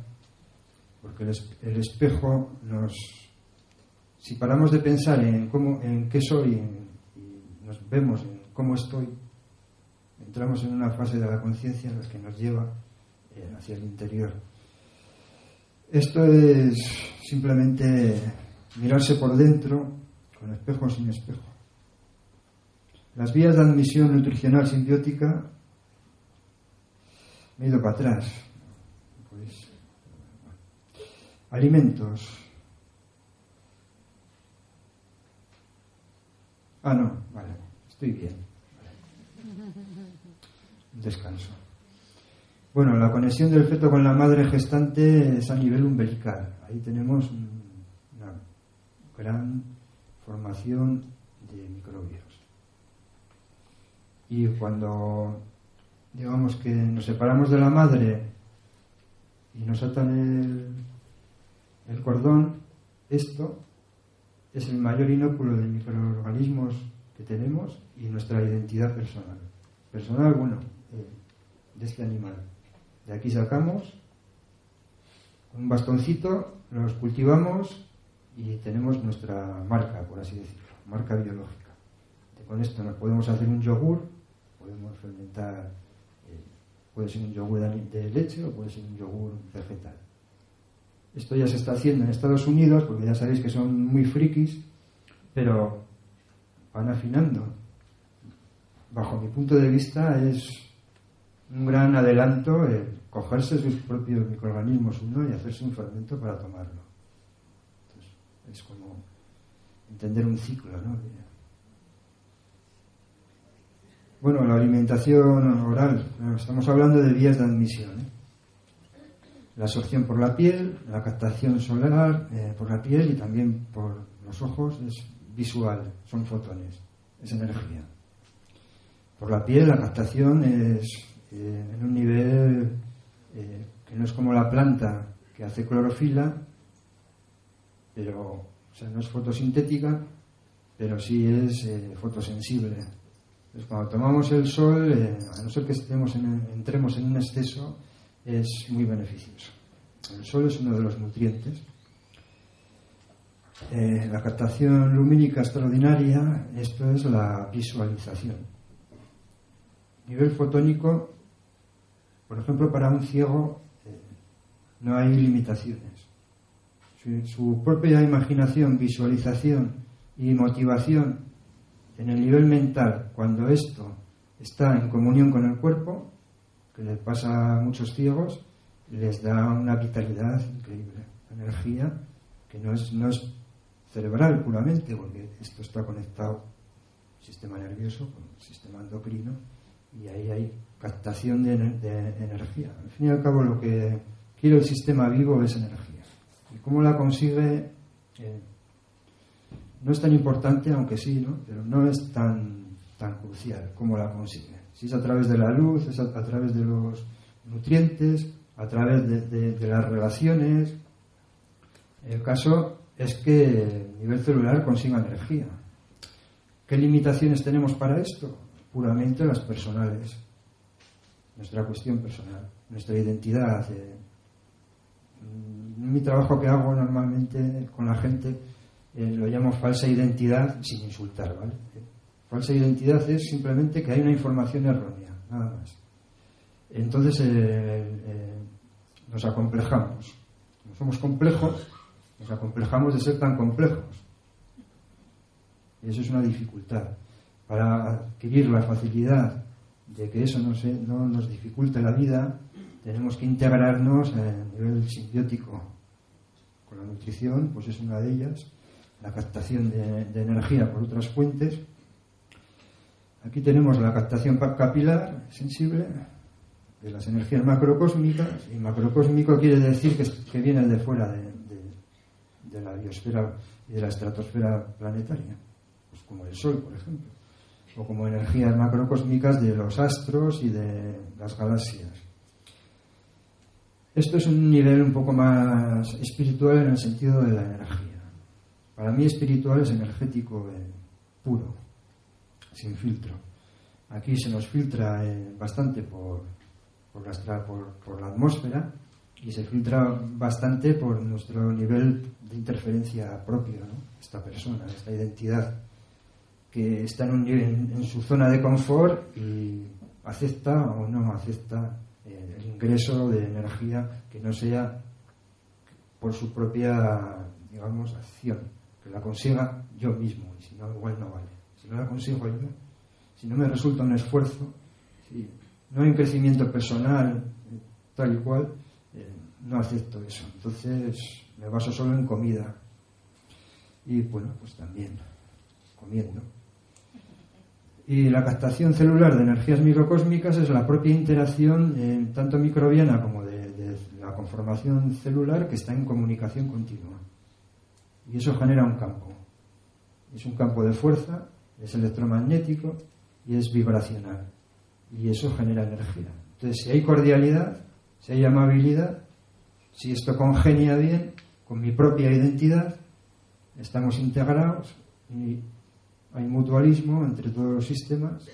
porque el, es- el espejo nos... Si paramos de pensar en, cómo, en qué soy y nos vemos en cómo estoy, entramos en una fase de la conciencia en la que nos lleva eh, hacia el interior. Esto es simplemente mirarse por dentro, con espejo o sin espejo. Las vías de admisión nutricional simbiótica me he ido para atrás. Pues, alimentos. Ah, no, vale, estoy bien. Descanso. Bueno, la conexión del feto con la madre gestante es a nivel umbilical. Ahí tenemos un- una gran formación de microbios. Y cuando digamos que nos separamos de la madre y nos atan el, el cordón, esto es el mayor inóculo de microorganismos que tenemos y nuestra identidad personal. Personal, bueno, de este animal. De aquí sacamos un bastoncito, los cultivamos y tenemos nuestra marca, por así decirlo, marca biológica. Con esto nos podemos hacer un yogur, podemos fermentar, eh, puede ser un yogur de leche o puede ser un yogur vegetal. Esto ya se está haciendo en Estados Unidos, porque ya sabéis que son muy frikis, pero van afinando. Bajo mi punto de vista es un gran adelanto el cogerse sus propios microorganismos uno y hacerse un fermento para tomarlo. Entonces, es como entender un ciclo, ¿no? Bueno, la alimentación oral, estamos hablando de vías de admisión. ¿eh? La absorción por la piel, la captación solar eh, por la piel y también por los ojos es visual, son fotones, es energía. Por la piel la captación es eh, en un nivel eh, que no es como la planta que hace clorofila, pero o sea, no es fotosintética, pero sí es fotosensible. Entonces, cuando tomamos el sol, a no ser que estemos en- entremos en un exceso, es muy beneficioso. El sol es uno de los nutrientes. Eh, la captación lumínica extraordinaria, esto es la visualización. Nivel fotónico, por ejemplo, para un ciego eh, no hay limitaciones. Su, su propia imaginación, visualización y motivación en el nivel mental, cuando esto está en comunión con el cuerpo, que le pasa a muchos ciegos, les da una vitalidad increíble, energía que no es, no es cerebral puramente, porque esto está conectado sistema nervioso con el sistema endocrino y ahí hay captación de energía. Al fin y al cabo lo que quiere el sistema vivo es energía. ¿Y cómo la consigue? Eh, no es tan importante, aunque sí, ¿no? pero no es tan, tan crucial cómo la consigue. Si es a través de la luz, es a, través de los nutrientes, a través de, las relaciones. El caso es que a nivel celular consiga energía. ¿Qué limitaciones tenemos para esto? Puramente las personales. nuestra cuestión personal, nuestra identidad. eh. Mm, mi trabajo que hago normalmente con la gente eh, lo llamo falsa identidad sin insultar, ¿vale? Falsa identidad es simplemente que hay una información errónea, nada más. Entonces eh, eh, nos acomplejamos. Como somos complejos, nos acomplejamos de ser tan complejos. Y eso es una dificultad. Para adquirir la facilidad de que eso no, se, no nos dificulte la vida, tenemos que integrarnos a nivel simbiótico con la nutrición, pues es una de ellas, la captación de, de energía por otras fuentes. Aquí tenemos la captación capilar sensible de las energías macrocósmicas, y macrocósmico quiere decir que, que viene de fuera de, de- la biosfera y de la estratosfera planetaria, pues como el Sol, por ejemplo, o como energías macrocósmicas de los astros y de las galaxias. Esto es un nivel un poco más espiritual en el sentido de la energía. Para mí espiritual es energético puro, sin filtro. Aquí se nos filtra eh, bastante por, por, la, por- la atmósfera y se filtra bastante por nuestro nivel de interferencia propio, ¿no? esta persona, esta identidad que está en, un nivel- en su zona de confort y acepta o no acepta eh, el ingreso de energía que no sea por su propia, digamos, acción, que la consiga yo mismo, y si no, igual no vale. Si no consigo yo, si no me resulta un esfuerzo, si no hay un crecimiento personal eh, tal y cual, eh, no acepto eso. Entonces me baso solo en comida. Y bueno, pues también comiendo. Y la captación celular de energías microcósmicas es la propia interacción, eh, tanto microbiana como de la conformación celular, que está en comunicación continua. Y eso genera un campo. Es un campo de fuerza, es electromagnético y es vibracional. Y eso genera energía. Entonces, si hay cordialidad, si hay amabilidad, si esto congenia bien con mi propia identidad, estamos integrados y hay mutualismo entre todos los sistemas,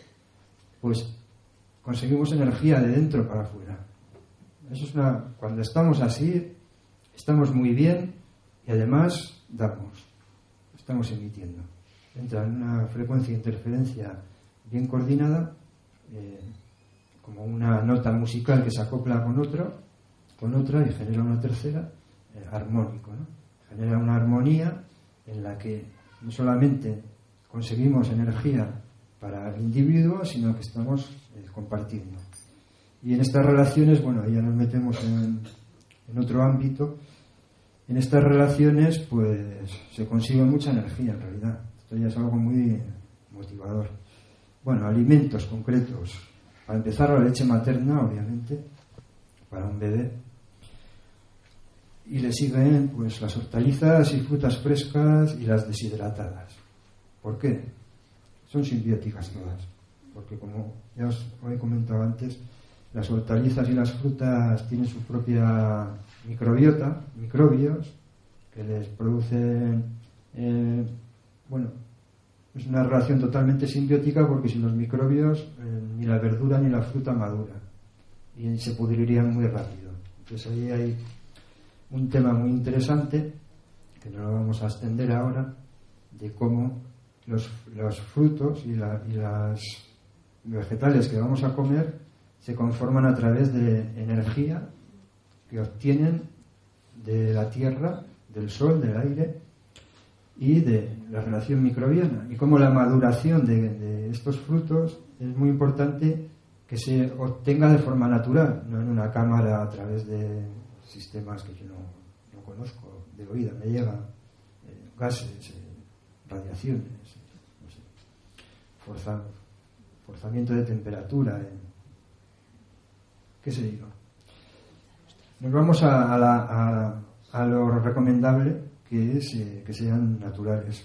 pues conseguimos energía de dentro para afuera. Eso es una, cuando estamos así, estamos muy bien y además damos, estamos emitiendo. Entra en una frecuencia de interferencia bien coordinada, eh, como una nota musical que se acopla con otro, con otra y genera una tercera, eh, armónico, ¿no? Genera una armonía en la que no solamente conseguimos energía para el individuo, sino que estamos eh, compartiendo. Y en estas relaciones, bueno, ya nos metemos en, en otro ámbito. En estas relaciones, pues se consigue mucha energía en realidad. Esto es algo muy motivador. Bueno, alimentos concretos. Para empezar, la leche materna, obviamente, para un bebé. Y le siguen pues las hortalizas y frutas frescas y las deshidratadas. ¿Por qué? Son simbióticas todas. Porque como ya os he comentado antes, las hortalizas y las frutas tienen su propia microbiota, microbios, que les producen, eh, bueno, es una relación totalmente simbiótica porque sin los microbios eh, ni la verdura ni la fruta madura y se pudrirían muy rápido. Entonces ahí hay un tema muy interesante que no lo vamos a extender ahora de cómo los, los frutos y, y las vegetales que vamos a comer se conforman a través de energía que obtienen de la tierra, del sol, del aire y de la relación microbiana. Y como la maduración de, estos frutos es muy importante que se obtenga de forma natural, no en una cámara a través de sistemas que yo no, no conozco, de oída, me llegan eh, gases, eh, radiaciones, no sé, forza- forzamiento de temperatura, eh, qué sé yo. Nos vamos a, a la- a- a lo recomendable eh, que sean naturales.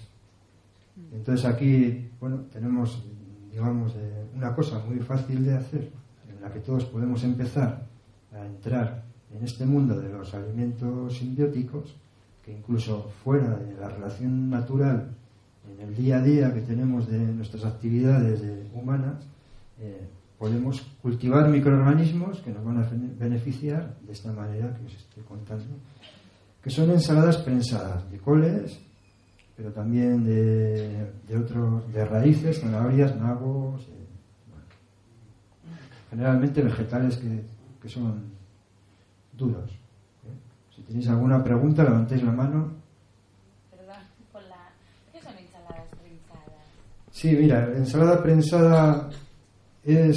Entonces aquí, bueno, tenemos, digamos, eh, una cosa muy fácil de hacer, en la que todos podemos empezar a entrar en este mundo de los alimentos simbióticos, que incluso fuera de la relación natural, en el día a día que tenemos de nuestras actividades eh, humanas, podemos cultivar microorganismos que nos van a bene- beneficiar de esta manera que os estoy contando, que son ensaladas prensadas de coles, pero también de, de otros, de raíces, zanahorias, nabos, eh, bueno, generalmente vegetales que, que son duros. ¿eh? Si tenéis alguna pregunta, levantéis la mano. Perdón, con la... ¿Qué son ensaladas prensadas? Sí, mira, la ensalada prensada es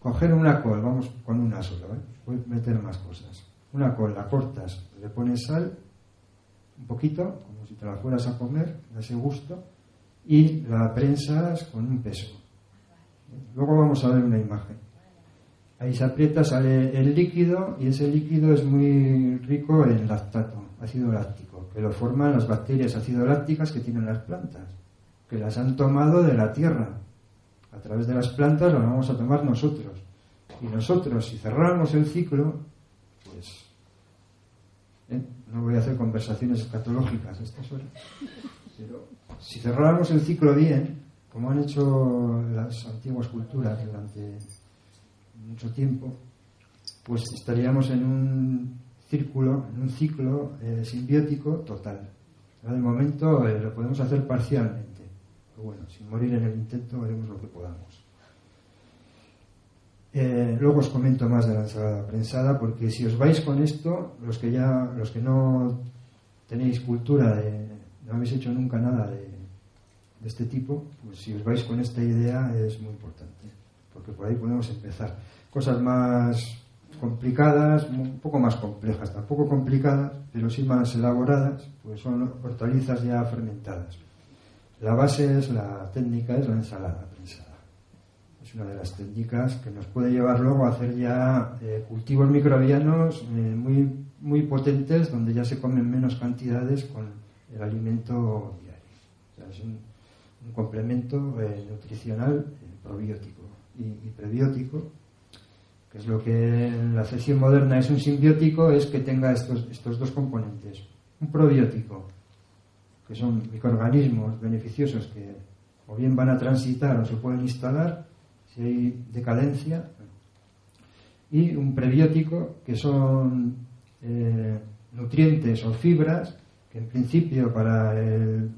coger una col, vamos con una sola, ¿eh? Puedes meter más cosas. Una col, la cortas, le pones sal, un poquito, como si te la fueras a comer, de ese gusto, y la prensas con un peso. Luego vamos a ver una imagen. Ahí se aprieta, sale el líquido y ese líquido es muy rico en lactato, ácido láctico, que lo forman las bacterias ácido lácticas que tienen las plantas, que las han tomado de la tierra. A través de las plantas las vamos a tomar nosotros. Y nosotros, si cerráramos el ciclo, pues. No voy a hacer conversaciones escatológicas a estas horas, pero si cerráramos el ciclo bien, como han hecho las antiguas culturas durante mucho tiempo, pues estaríamos en un círculo, en un ciclo eh, simbiótico total. Ahora de momento eh, lo podemos hacer parcialmente, pero bueno, sin morir en el intento haremos lo que podamos. Eh, luego os comento más de la ensalada prensada, porque si os vais con esto, los que ya, los que no tenéis cultura de, no habéis hecho nunca nada de, este tipo, pues si os vais con esta idea es muy importante, porque por ahí podemos empezar. Cosas más complicadas, un poco más complejas, tampoco complicadas, pero sí más elaboradas, pues son hortalizas ya fermentadas. La base es la técnica, es la ensalada prensada. Una de las técnicas que nos puede llevar luego a hacer ya eh, cultivos microbianos eh, muy, muy potentes, donde ya se comen menos cantidades con el alimento diario. Es un, complemento eh, nutricional probiótico y, prebiótico, que es lo que en la acepción moderna es un simbiótico, es que tenga estos, estos dos componentes. Un probiótico, que son microorganismos beneficiosos que o bien van a transitar o se pueden instalar si hay decadencia, y un prebiótico, que son eh, nutrientes o fibras que en principio para el,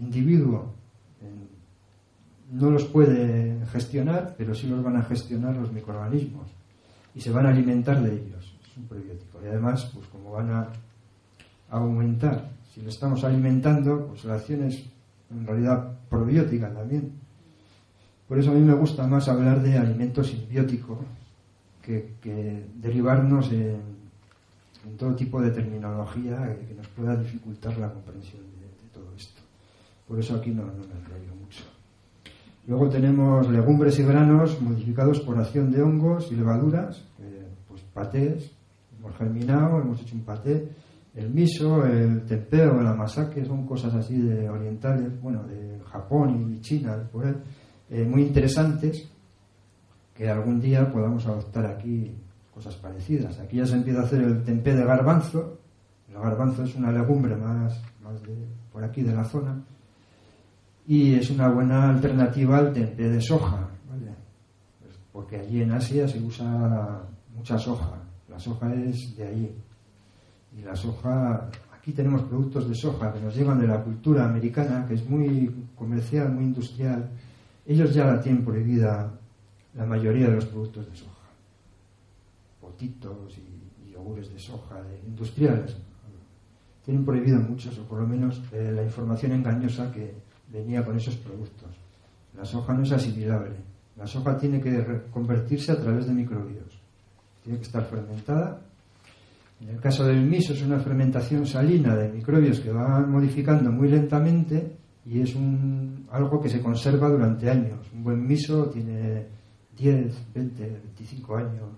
individuo eh, no los puede gestionar, pero sí los van a gestionar los microorganismos y se van a alimentar de ellos. Es un prebiótico. Y además, pues como van a aumentar, si lo estamos alimentando, pues la acción es en realidad probiótica también. Por eso a mí me gusta más hablar de alimento simbiótico que, derivarnos en, todo tipo de terminología que nos pueda dificultar la comprensión de, todo esto. Por eso aquí no, no me enrollo mucho. Luego tenemos legumbres y granos modificados por acción de hongos y levaduras, eh, pues patés, hemos germinado, hemos hecho un paté, el miso, el tempeo, el amasake, son cosas así de orientales, bueno, de Japón y China, por ahí, eh, muy interesantes, que algún día podamos adoptar aquí cosas parecidas. Aquí ya se empieza a hacer el tempé de garbanzo, el garbanzo es una legumbre más, más de, por aquí de la zona, y es una buena alternativa al tempé de soja, ¿vale? Pues porque allí en Asia se usa mucha soja, la soja es de allí. Y la soja, aquí tenemos productos de soja que nos llegan de la cultura americana, que es muy comercial, muy industrial. Ellos ya la tienen prohibida la mayoría de los productos de soja. Potitos y, yogures de soja, industriales. Tienen prohibido muchos, o por lo menos eh, la información engañosa que venía con esos productos. La soja no es asimilable. La soja tiene que convertirse a través de microbios. Tiene que estar fermentada en el caso del miso es una fermentación salina de microbios que van modificando muy lentamente y es un, algo que se conserva durante años. Un buen miso tiene 10, 20, 25 años.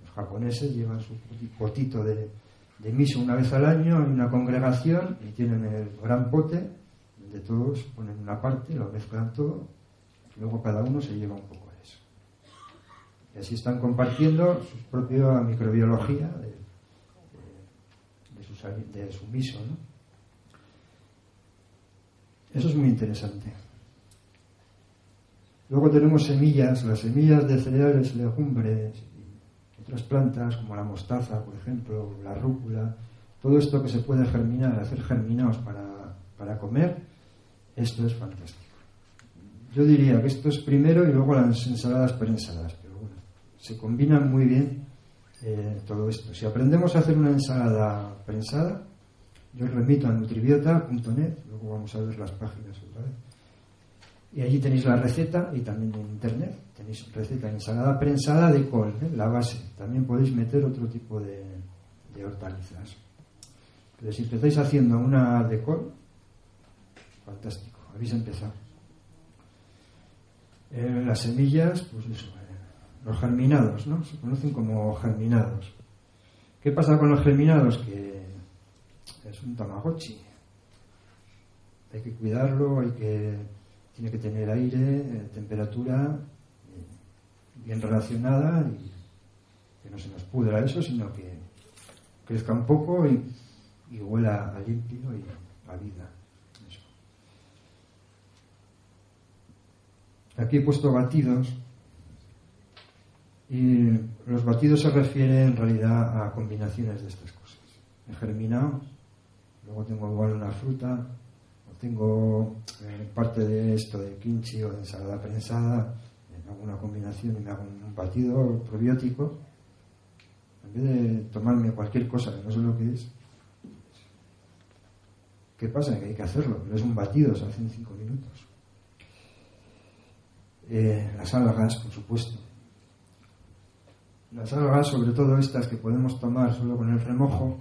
Los japoneses llevan su potito de, de miso una vez al año, hay una congregación y tienen el gran pote donde todos ponen una parte, lo mezclan todo, luego cada uno se lleva un poco de eso. Y así están compartiendo su propia microbiología de, de su miso. ¿no? Eso es muy interesante. Luego tenemos semillas, las semillas de cereales, legumbres otras plantas como la mostaza, por ejemplo, la rúcula, todo esto que se puede germinar, hacer germinados para, para comer, esto es fantástico. Yo diría que esto es primero y luego las ensaladas prensadas, pero bueno, se combinan muy bien eh, todo esto. Si aprendemos a hacer una ensalada prensada, yo os remito a nutribiota.net, vamos a ver las páginas otra vez. Y allí tenéis la receta y también en internet tenéis receta de ensalada prensada de col, ¿eh? la base. También podéis meter otro tipo de, hortalizas. Pero si empezáis haciendo una de col, fantástico, habéis empezado. Eh, las semillas, pues eso, eh, los germinados, ¿no? Se conocen como germinados. ¿Qué pasa con los germinados? Que es un tamagotchi. Hay que cuidarlo, hay que tiene que tener aire, eh, temperatura eh, bien relacionada y que no se nos pudra eso, sino que crezca un poco y, y huela a limpio y a vida. Aquí he puesto batidos y los batidos se refieren en realidad a combinaciones de estas cosas. He germinado, luego tengo igual una fruta, tengo eh, parte de esto de kimchi o de ensalada prensada, en alguna combinación y me hago un batido probiótico. En vez de tomarme cualquier cosa que no sé lo que es, ¿qué pasa? Que hay que hacerlo, pero es un batido, se hace en cinco minutos. Eh, las algas, por supuesto. Las algas, sobre todo estas que podemos tomar solo con el remojo,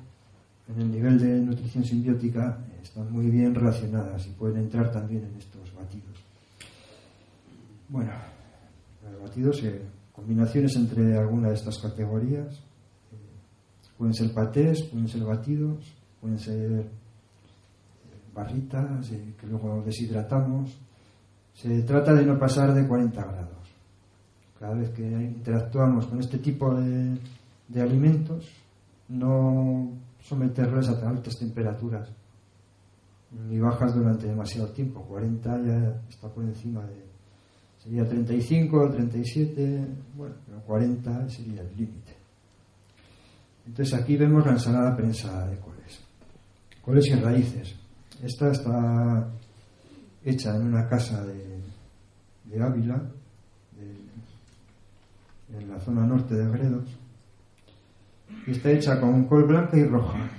en el nivel de nutrición simbiótica están muy bien relacionadas y pueden entrar también en estos batidos. Bueno, los batidos, eh, combinaciones entre alguna de estas categorías, eh, pueden ser patés, pueden ser batidos, pueden ser eh, barritas eh, que luego deshidratamos. Se trata de no pasar de 40 grados. Cada vez que interactuamos con este tipo de, alimentos, no someterlos a altas temperaturas ni bajas durante demasiado tiempo. 40 ya está por encima de. Sería 35, 37, bueno, pero 40 sería el límite. Entonces aquí vemos la ensalada prensada de coles. Coles y raíces. Esta está hecha en una casa de, de Ávila, en la zona norte de Gredos, y está hecha con col blanca y roja.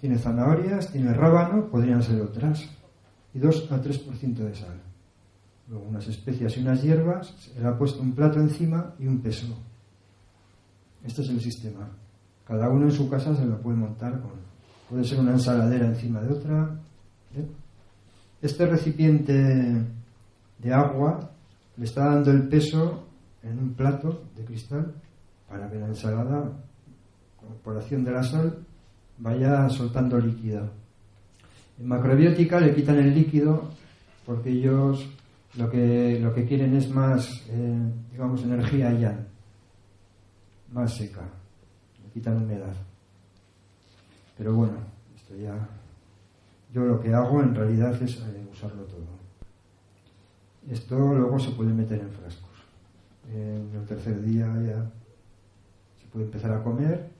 Tiene zanahorias, tiene rábano, podrían ser otras, y 2 a 3% de sal. Luego unas especias y unas hierbas, le ha puesto un plato encima y un peso. Este es el sistema. Cada uno en su casa se lo puede montar con. Puede ser una ensaladera encima de otra. ¿eh? Este recipiente de agua le está dando el peso en un plato de cristal para que la ensalada, por de la sal, vaya soltando líquido. En macrobiótica le quitan el líquido porque ellos lo que, lo que quieren es más, eh, digamos, energía ya, más seca. Le quitan humedad. Pero bueno, esto ya. Yo lo que hago en realidad es eh, usarlo todo. Esto luego se puede meter en frascos. En el tercer día ya se puede empezar a comer,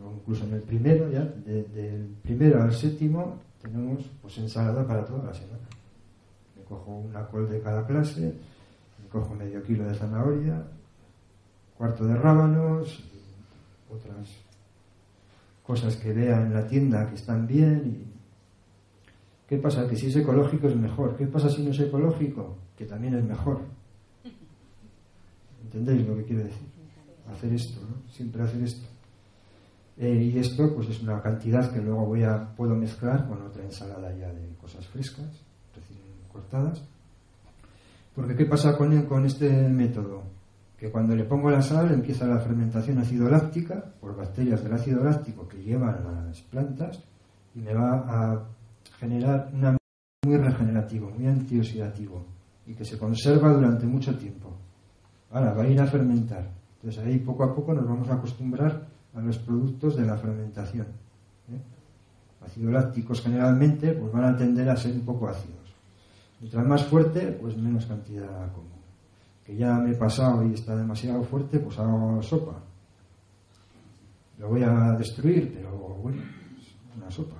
o incluso en el primero, ya, de- del primero al séptimo, tenemos pues ensalada para toda la semana. Me cojo una col de cada clase, me cojo medio kilo de zanahoria, cuarto de rábanos, y otras cosas que vea en la tienda que están bien. Y... ¿Qué pasa? Que si es ecológico es mejor. ¿Qué pasa si no es ecológico? Que también es mejor. ¿Entendéis lo que quiero decir? Hacer esto, ¿no? Siempre hacer esto. Eh, y esto pues es una cantidad que luego voy a, puedo mezclar con otra ensalada ya de cosas frescas, recién cortadas. Porque ¿qué pasa con, con este método? Que cuando le pongo la sal empieza la fermentación ácido láctica por bacterias del ácido láctico que llevan las plantas y me va a generar un muy regenerativo, muy antioxidativo y que se conserva durante mucho tiempo. Ahora va a ir a fermentar. Entonces ahí poco a poco nos vamos a acostumbrar a los productos de la fermentación. ¿eh? Ácidos lácticos generalmente pues van a tender a ser un poco ácidos. Mientras más fuerte, pues menos cantidad como. Que ya me he pasado y está demasiado fuerte, pues hago sopa. Lo voy a destruir, pero bueno, es una sopa.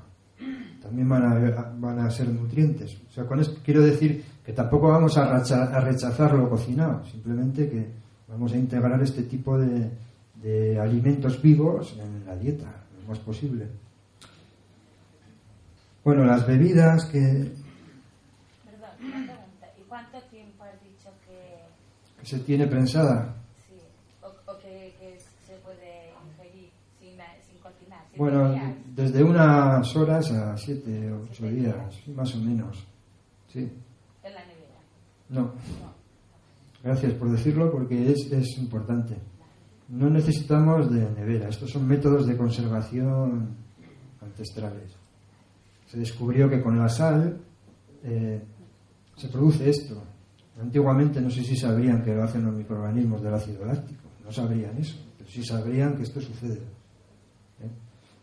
También van a, van a ser nutrientes. O sea, con esto quiero decir que tampoco vamos a rechazar lo cocinado, simplemente que vamos a integrar este tipo de, de alimentos vivos en la dieta, lo más posible. Bueno, las bebidas que, Perdón, una pregunta. ¿Y cuánto tiempo has dicho que, que se tiene prensada. sí, o, o que, que se puede ingerir sin, sin Bueno, días? desde unas horas a siete o ocho días, sí, más o menos. Sí, En la nevera. no. Gracias por decirlo porque es, es importante. No necesitamos de nevera. Estos son métodos de conservación ancestrales. Se descubrió que con la sal eh, se produce esto. Antiguamente no sé si sabrían que lo hacen los microorganismos del ácido láctico. No sabrían eso, pero sí sabrían que esto sucede. ¿eh?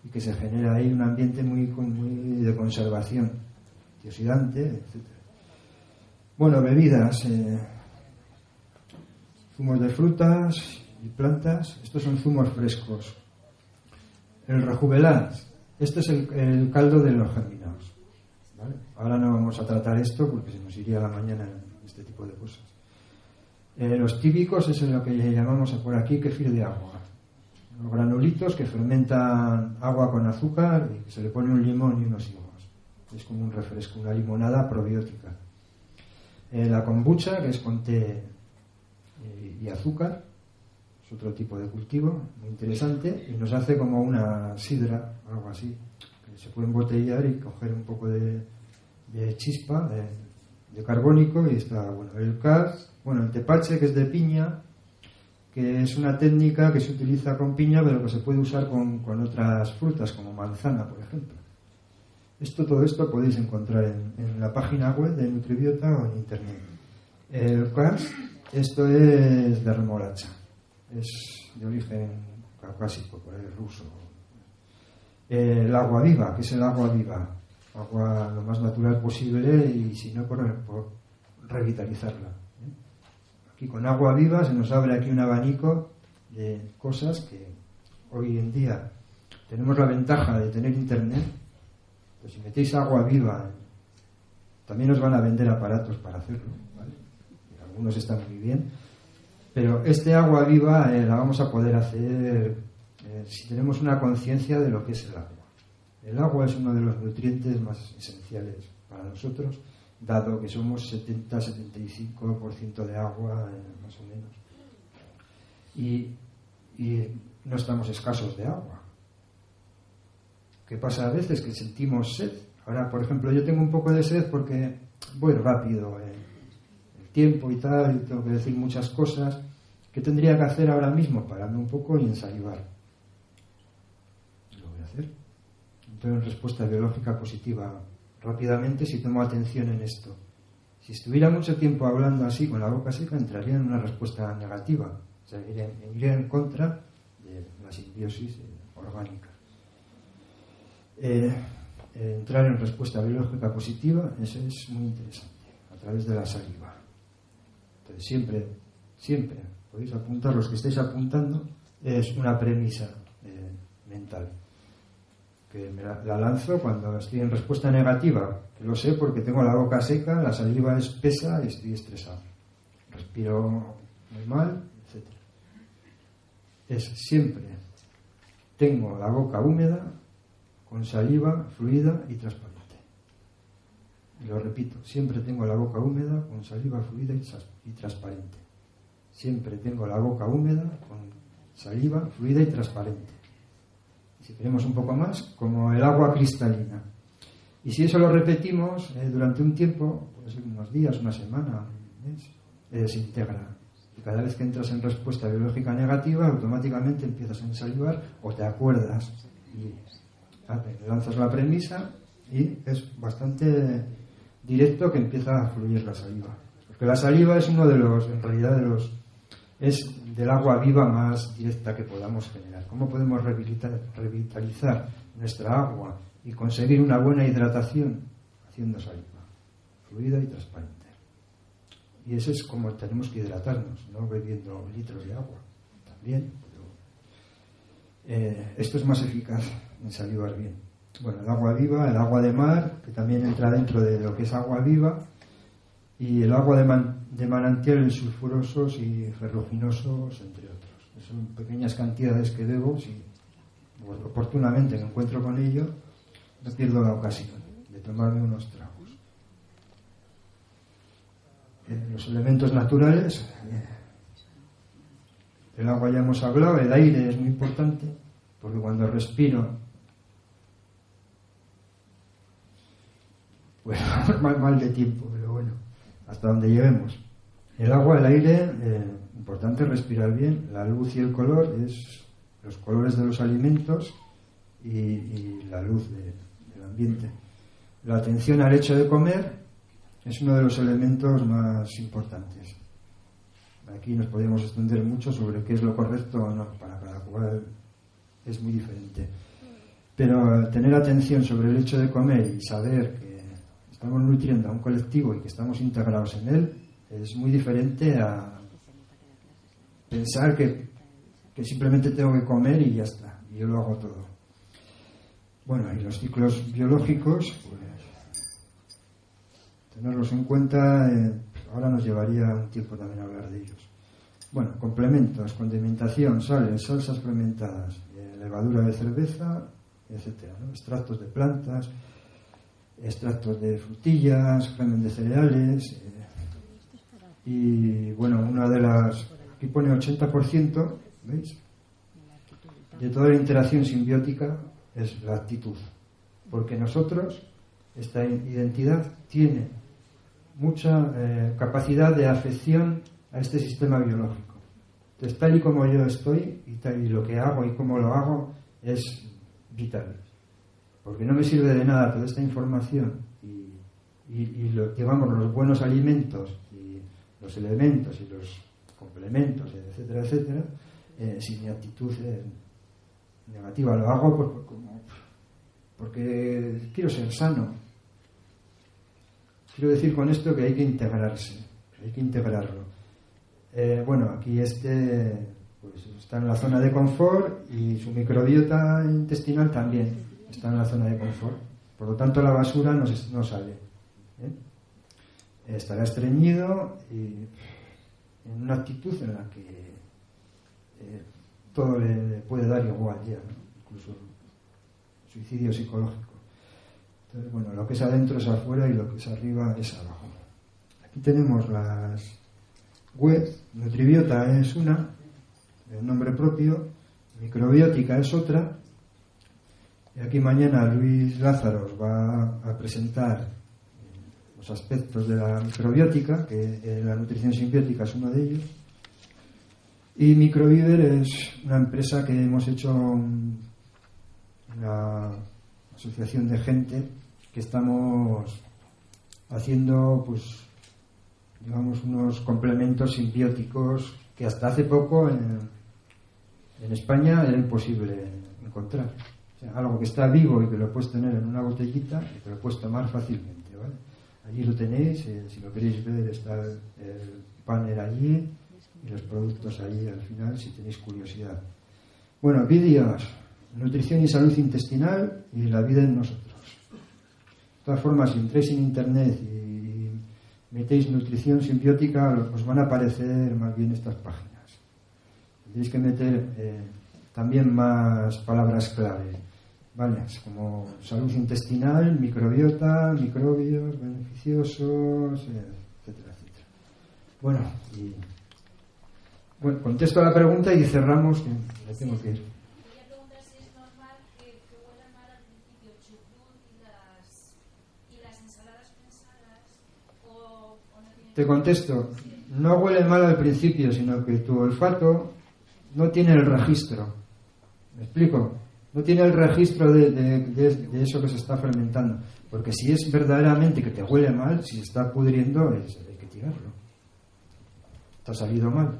Y que se genera ahí un ambiente muy, muy de conservación, antioxidante, etc. Bueno, bebidas. eh, zumos de frutas y plantas. Estos son zumos frescos. El rejuvelat. Este es el, caldo de los germinados. ¿vale? Ahora no vamos a tratar esto porque se nos iría la mañana en este tipo de cosas. Eh, los típicos es lo que llamamos por aquí kefir de agua. Los granulitos que fermentan agua con azúcar y se le pone un limón y unos higos. Es como un refresco, una limonada probiótica. Eh, la kombucha, que es con té eh, y azúcar, es otro tipo de cultivo muy interesante y nos hace como una sidra, algo así, que se puede embotellar y coger un poco de, chispa, de, carbónico y está bueno. El cas, bueno, el tepache que es de piña, que es una técnica que se utiliza con piña pero que se puede usar con, con otras frutas como manzana, por ejemplo. Esto, todo esto podéis encontrar en, en la página web de Nutribiota o en internet. El cas, esto es de remolacha, es de origen caucásico, por ahí ruso. El agua viva, que es el agua viva, agua lo más natural posible y si no por, revitalizarla. ¿eh? Aquí con agua viva se nos abre aquí un abanico de cosas que hoy en día tenemos la ventaja de tener internet. Pues si metéis agua viva, también os van a vender aparatos para hacerlo. ¿vale? Algunos están muy bien. Pero este agua viva eh, la vamos a poder hacer eh, si tenemos una conciencia de lo que es el agua. El agua es uno de los nutrientes más esenciales para nosotros, dado que somos 70-75% de agua, eh, más o menos. Y, y no estamos escasos de agua. ¿Qué pasa a veces? Que sentimos sed. Ahora, por ejemplo, yo tengo un poco de sed porque voy rápido el tiempo y tal, y tengo que decir muchas cosas. ¿Qué tendría que hacer ahora mismo? Pararme un poco y ensalivar. Lo voy a hacer. Entro en respuesta biológica positiva rápidamente si tomo atención en esto. Si estuviera mucho tiempo hablando así con la boca seca, entraría en una respuesta negativa. O sea, iría, iría en contra de la simbiosis eh, orgánica. Eh, eh, entrar en respuesta biológica positiva, eso es muy interesante, a través de la saliva. Siempre, siempre, podéis apuntar, los que estáis apuntando, es una premisa eh, mental. Que me la, la lanzo cuando estoy en respuesta negativa, que lo sé porque tengo la boca seca, la saliva espesa y estoy estresado. Respiro muy mal, etc. Es siempre, tengo la boca húmeda, con saliva fluida y transparente. Y lo repito, siempre tengo la boca húmeda, con saliva fluida y, transparente. Siempre tengo la boca húmeda, con saliva fluida y transparente. Si queremos un poco más, como el agua cristalina. Y si eso lo repetimos eh, durante un tiempo, puede ser unos días, una semana, un mes, eh. Y cada vez que entras en respuesta biológica negativa, automáticamente empiezas a ensalivar o te acuerdas. Y Ah, lanzas la premisa y es bastante directo que empieza a fluir la saliva. Porque la saliva es uno de los, en realidad, de los, es del agua viva más directa que podamos generar. ¿Cómo podemos revitalizar, nuestra agua y conseguir una buena hidratación? Haciendo saliva. fluida y transparente. Y ese es como tenemos que hidratarnos, no bebiendo litros de agua. También, pero eh, esto es más eficaz en salivar bien. Bueno, el agua viva, el agua de mar, que también entra dentro de lo que es agua viva, y el agua de, man- de manantiales sulfurosos y ferruginosos, entre otros. Son pequeñas cantidades que debo, si oportunamente me encuentro con ello, no pierdo la ocasión de tomarme unos tragos. Eh, los elementos naturales, eh, el agua ya hemos hablado, el aire es muy importante, porque cuando respiro, mal, de tiempo, pero bueno, hasta donde lleguemos. El agua, el aire, eh, importante respirar bien, la luz y el color es los colores de los alimentos y, la luz de- del ambiente. La atención al hecho de comer es uno de los elementos más importantes. Aquí nos podemos extender mucho sobre qué es lo correcto o no, para cada cual es muy diferente. Pero tener atención sobre el hecho de comer y saber que estamos nutriendo a un colectivo y que estamos integrados en él es muy diferente a pensar que, simplemente tengo que comer y ya está, y yo lo hago todo. Bueno, y los ciclos biológicos, pues tenerlos en cuenta, eh, ahora nos llevaría un tiempo también hablar de ellos. Bueno, complementos, condimentación, sales, salsas fermentadas, eh, levadura de cerveza, etcétera, extractos de plantas, extractos de frutillas, germen de cereales. eh, y bueno, una de las. Aquí pone 80%, ¿veis? De toda la interacción simbiótica es la actitud. Porque nosotros, esta identidad tiene mucha eh, capacidad de afección a este sistema biológico. Entonces, tal y como yo estoy y, tal, y lo que hago y cómo lo hago es vital. Porque no me sirve de nada toda esta información y, y, lo, digamos, los buenos alimentos y los elementos y los complementos, etcétera, etcétera, eh, si mi actitud es negativa. Lo hago por- como- porque quiero ser sano. Quiero decir con esto que hay que integrarse, hay que integrarlo. Eh, bueno, aquí este pues, está en la zona de confort y su microbiota intestinal también está en la zona de confort. Por lo tanto, la basura no, no sale. ¿eh? Estará estreñido y en una actitud en la que eh, todo le, puede dar igual ya, incluso suicidio psicológico. Entonces, bueno, lo que es adentro es afuera y lo que es arriba es abajo. Aquí tenemos las webs. Nutribiota es una, el nombre propio. Microbiótica es otra. Y aquí mañana Luis Lázaro va a presentar los aspectos de la microbiótica, que eh, la nutrición simbiótica es uno de ellos. Y Microviver es una empresa que hemos hecho un- una asociación de gente que estamos haciendo, pues, digamos, unos complementos simbióticos que hasta hace poco en, en España era imposible encontrar. Algo que está vivo y que lo puedes tener en una botellita y que lo puedes tomar fácilmente. ¿vale? Allí lo tenéis, eh, si lo queréis ver está el, el banner allí y los productos allí al final si tenéis curiosidad. Bueno, vídeos, nutrición y salud intestinal y la vida en nosotros. De todas formas, si entréis en internet y metéis nutrición simbiótica, os van a aparecer más bien estas páginas. Tendréis que meter eh, también más palabras clave, ¿vale? Es como salud intestinal, microbiota, microbios beneficiosos, eh, etcétera, etcétera. Bueno, y, bueno, contesto a la pregunta y cerramos, que me tengo que ir. Te contesto, no huele mal al principio, sino que tu olfato no tiene el registro. ¿Me explico? No tiene el registro de, de- eso que se está fermentando. Porque si es verdaderamente que te huele mal, si se está pudriendo, es- hay que tirarlo. Te ha salido mal.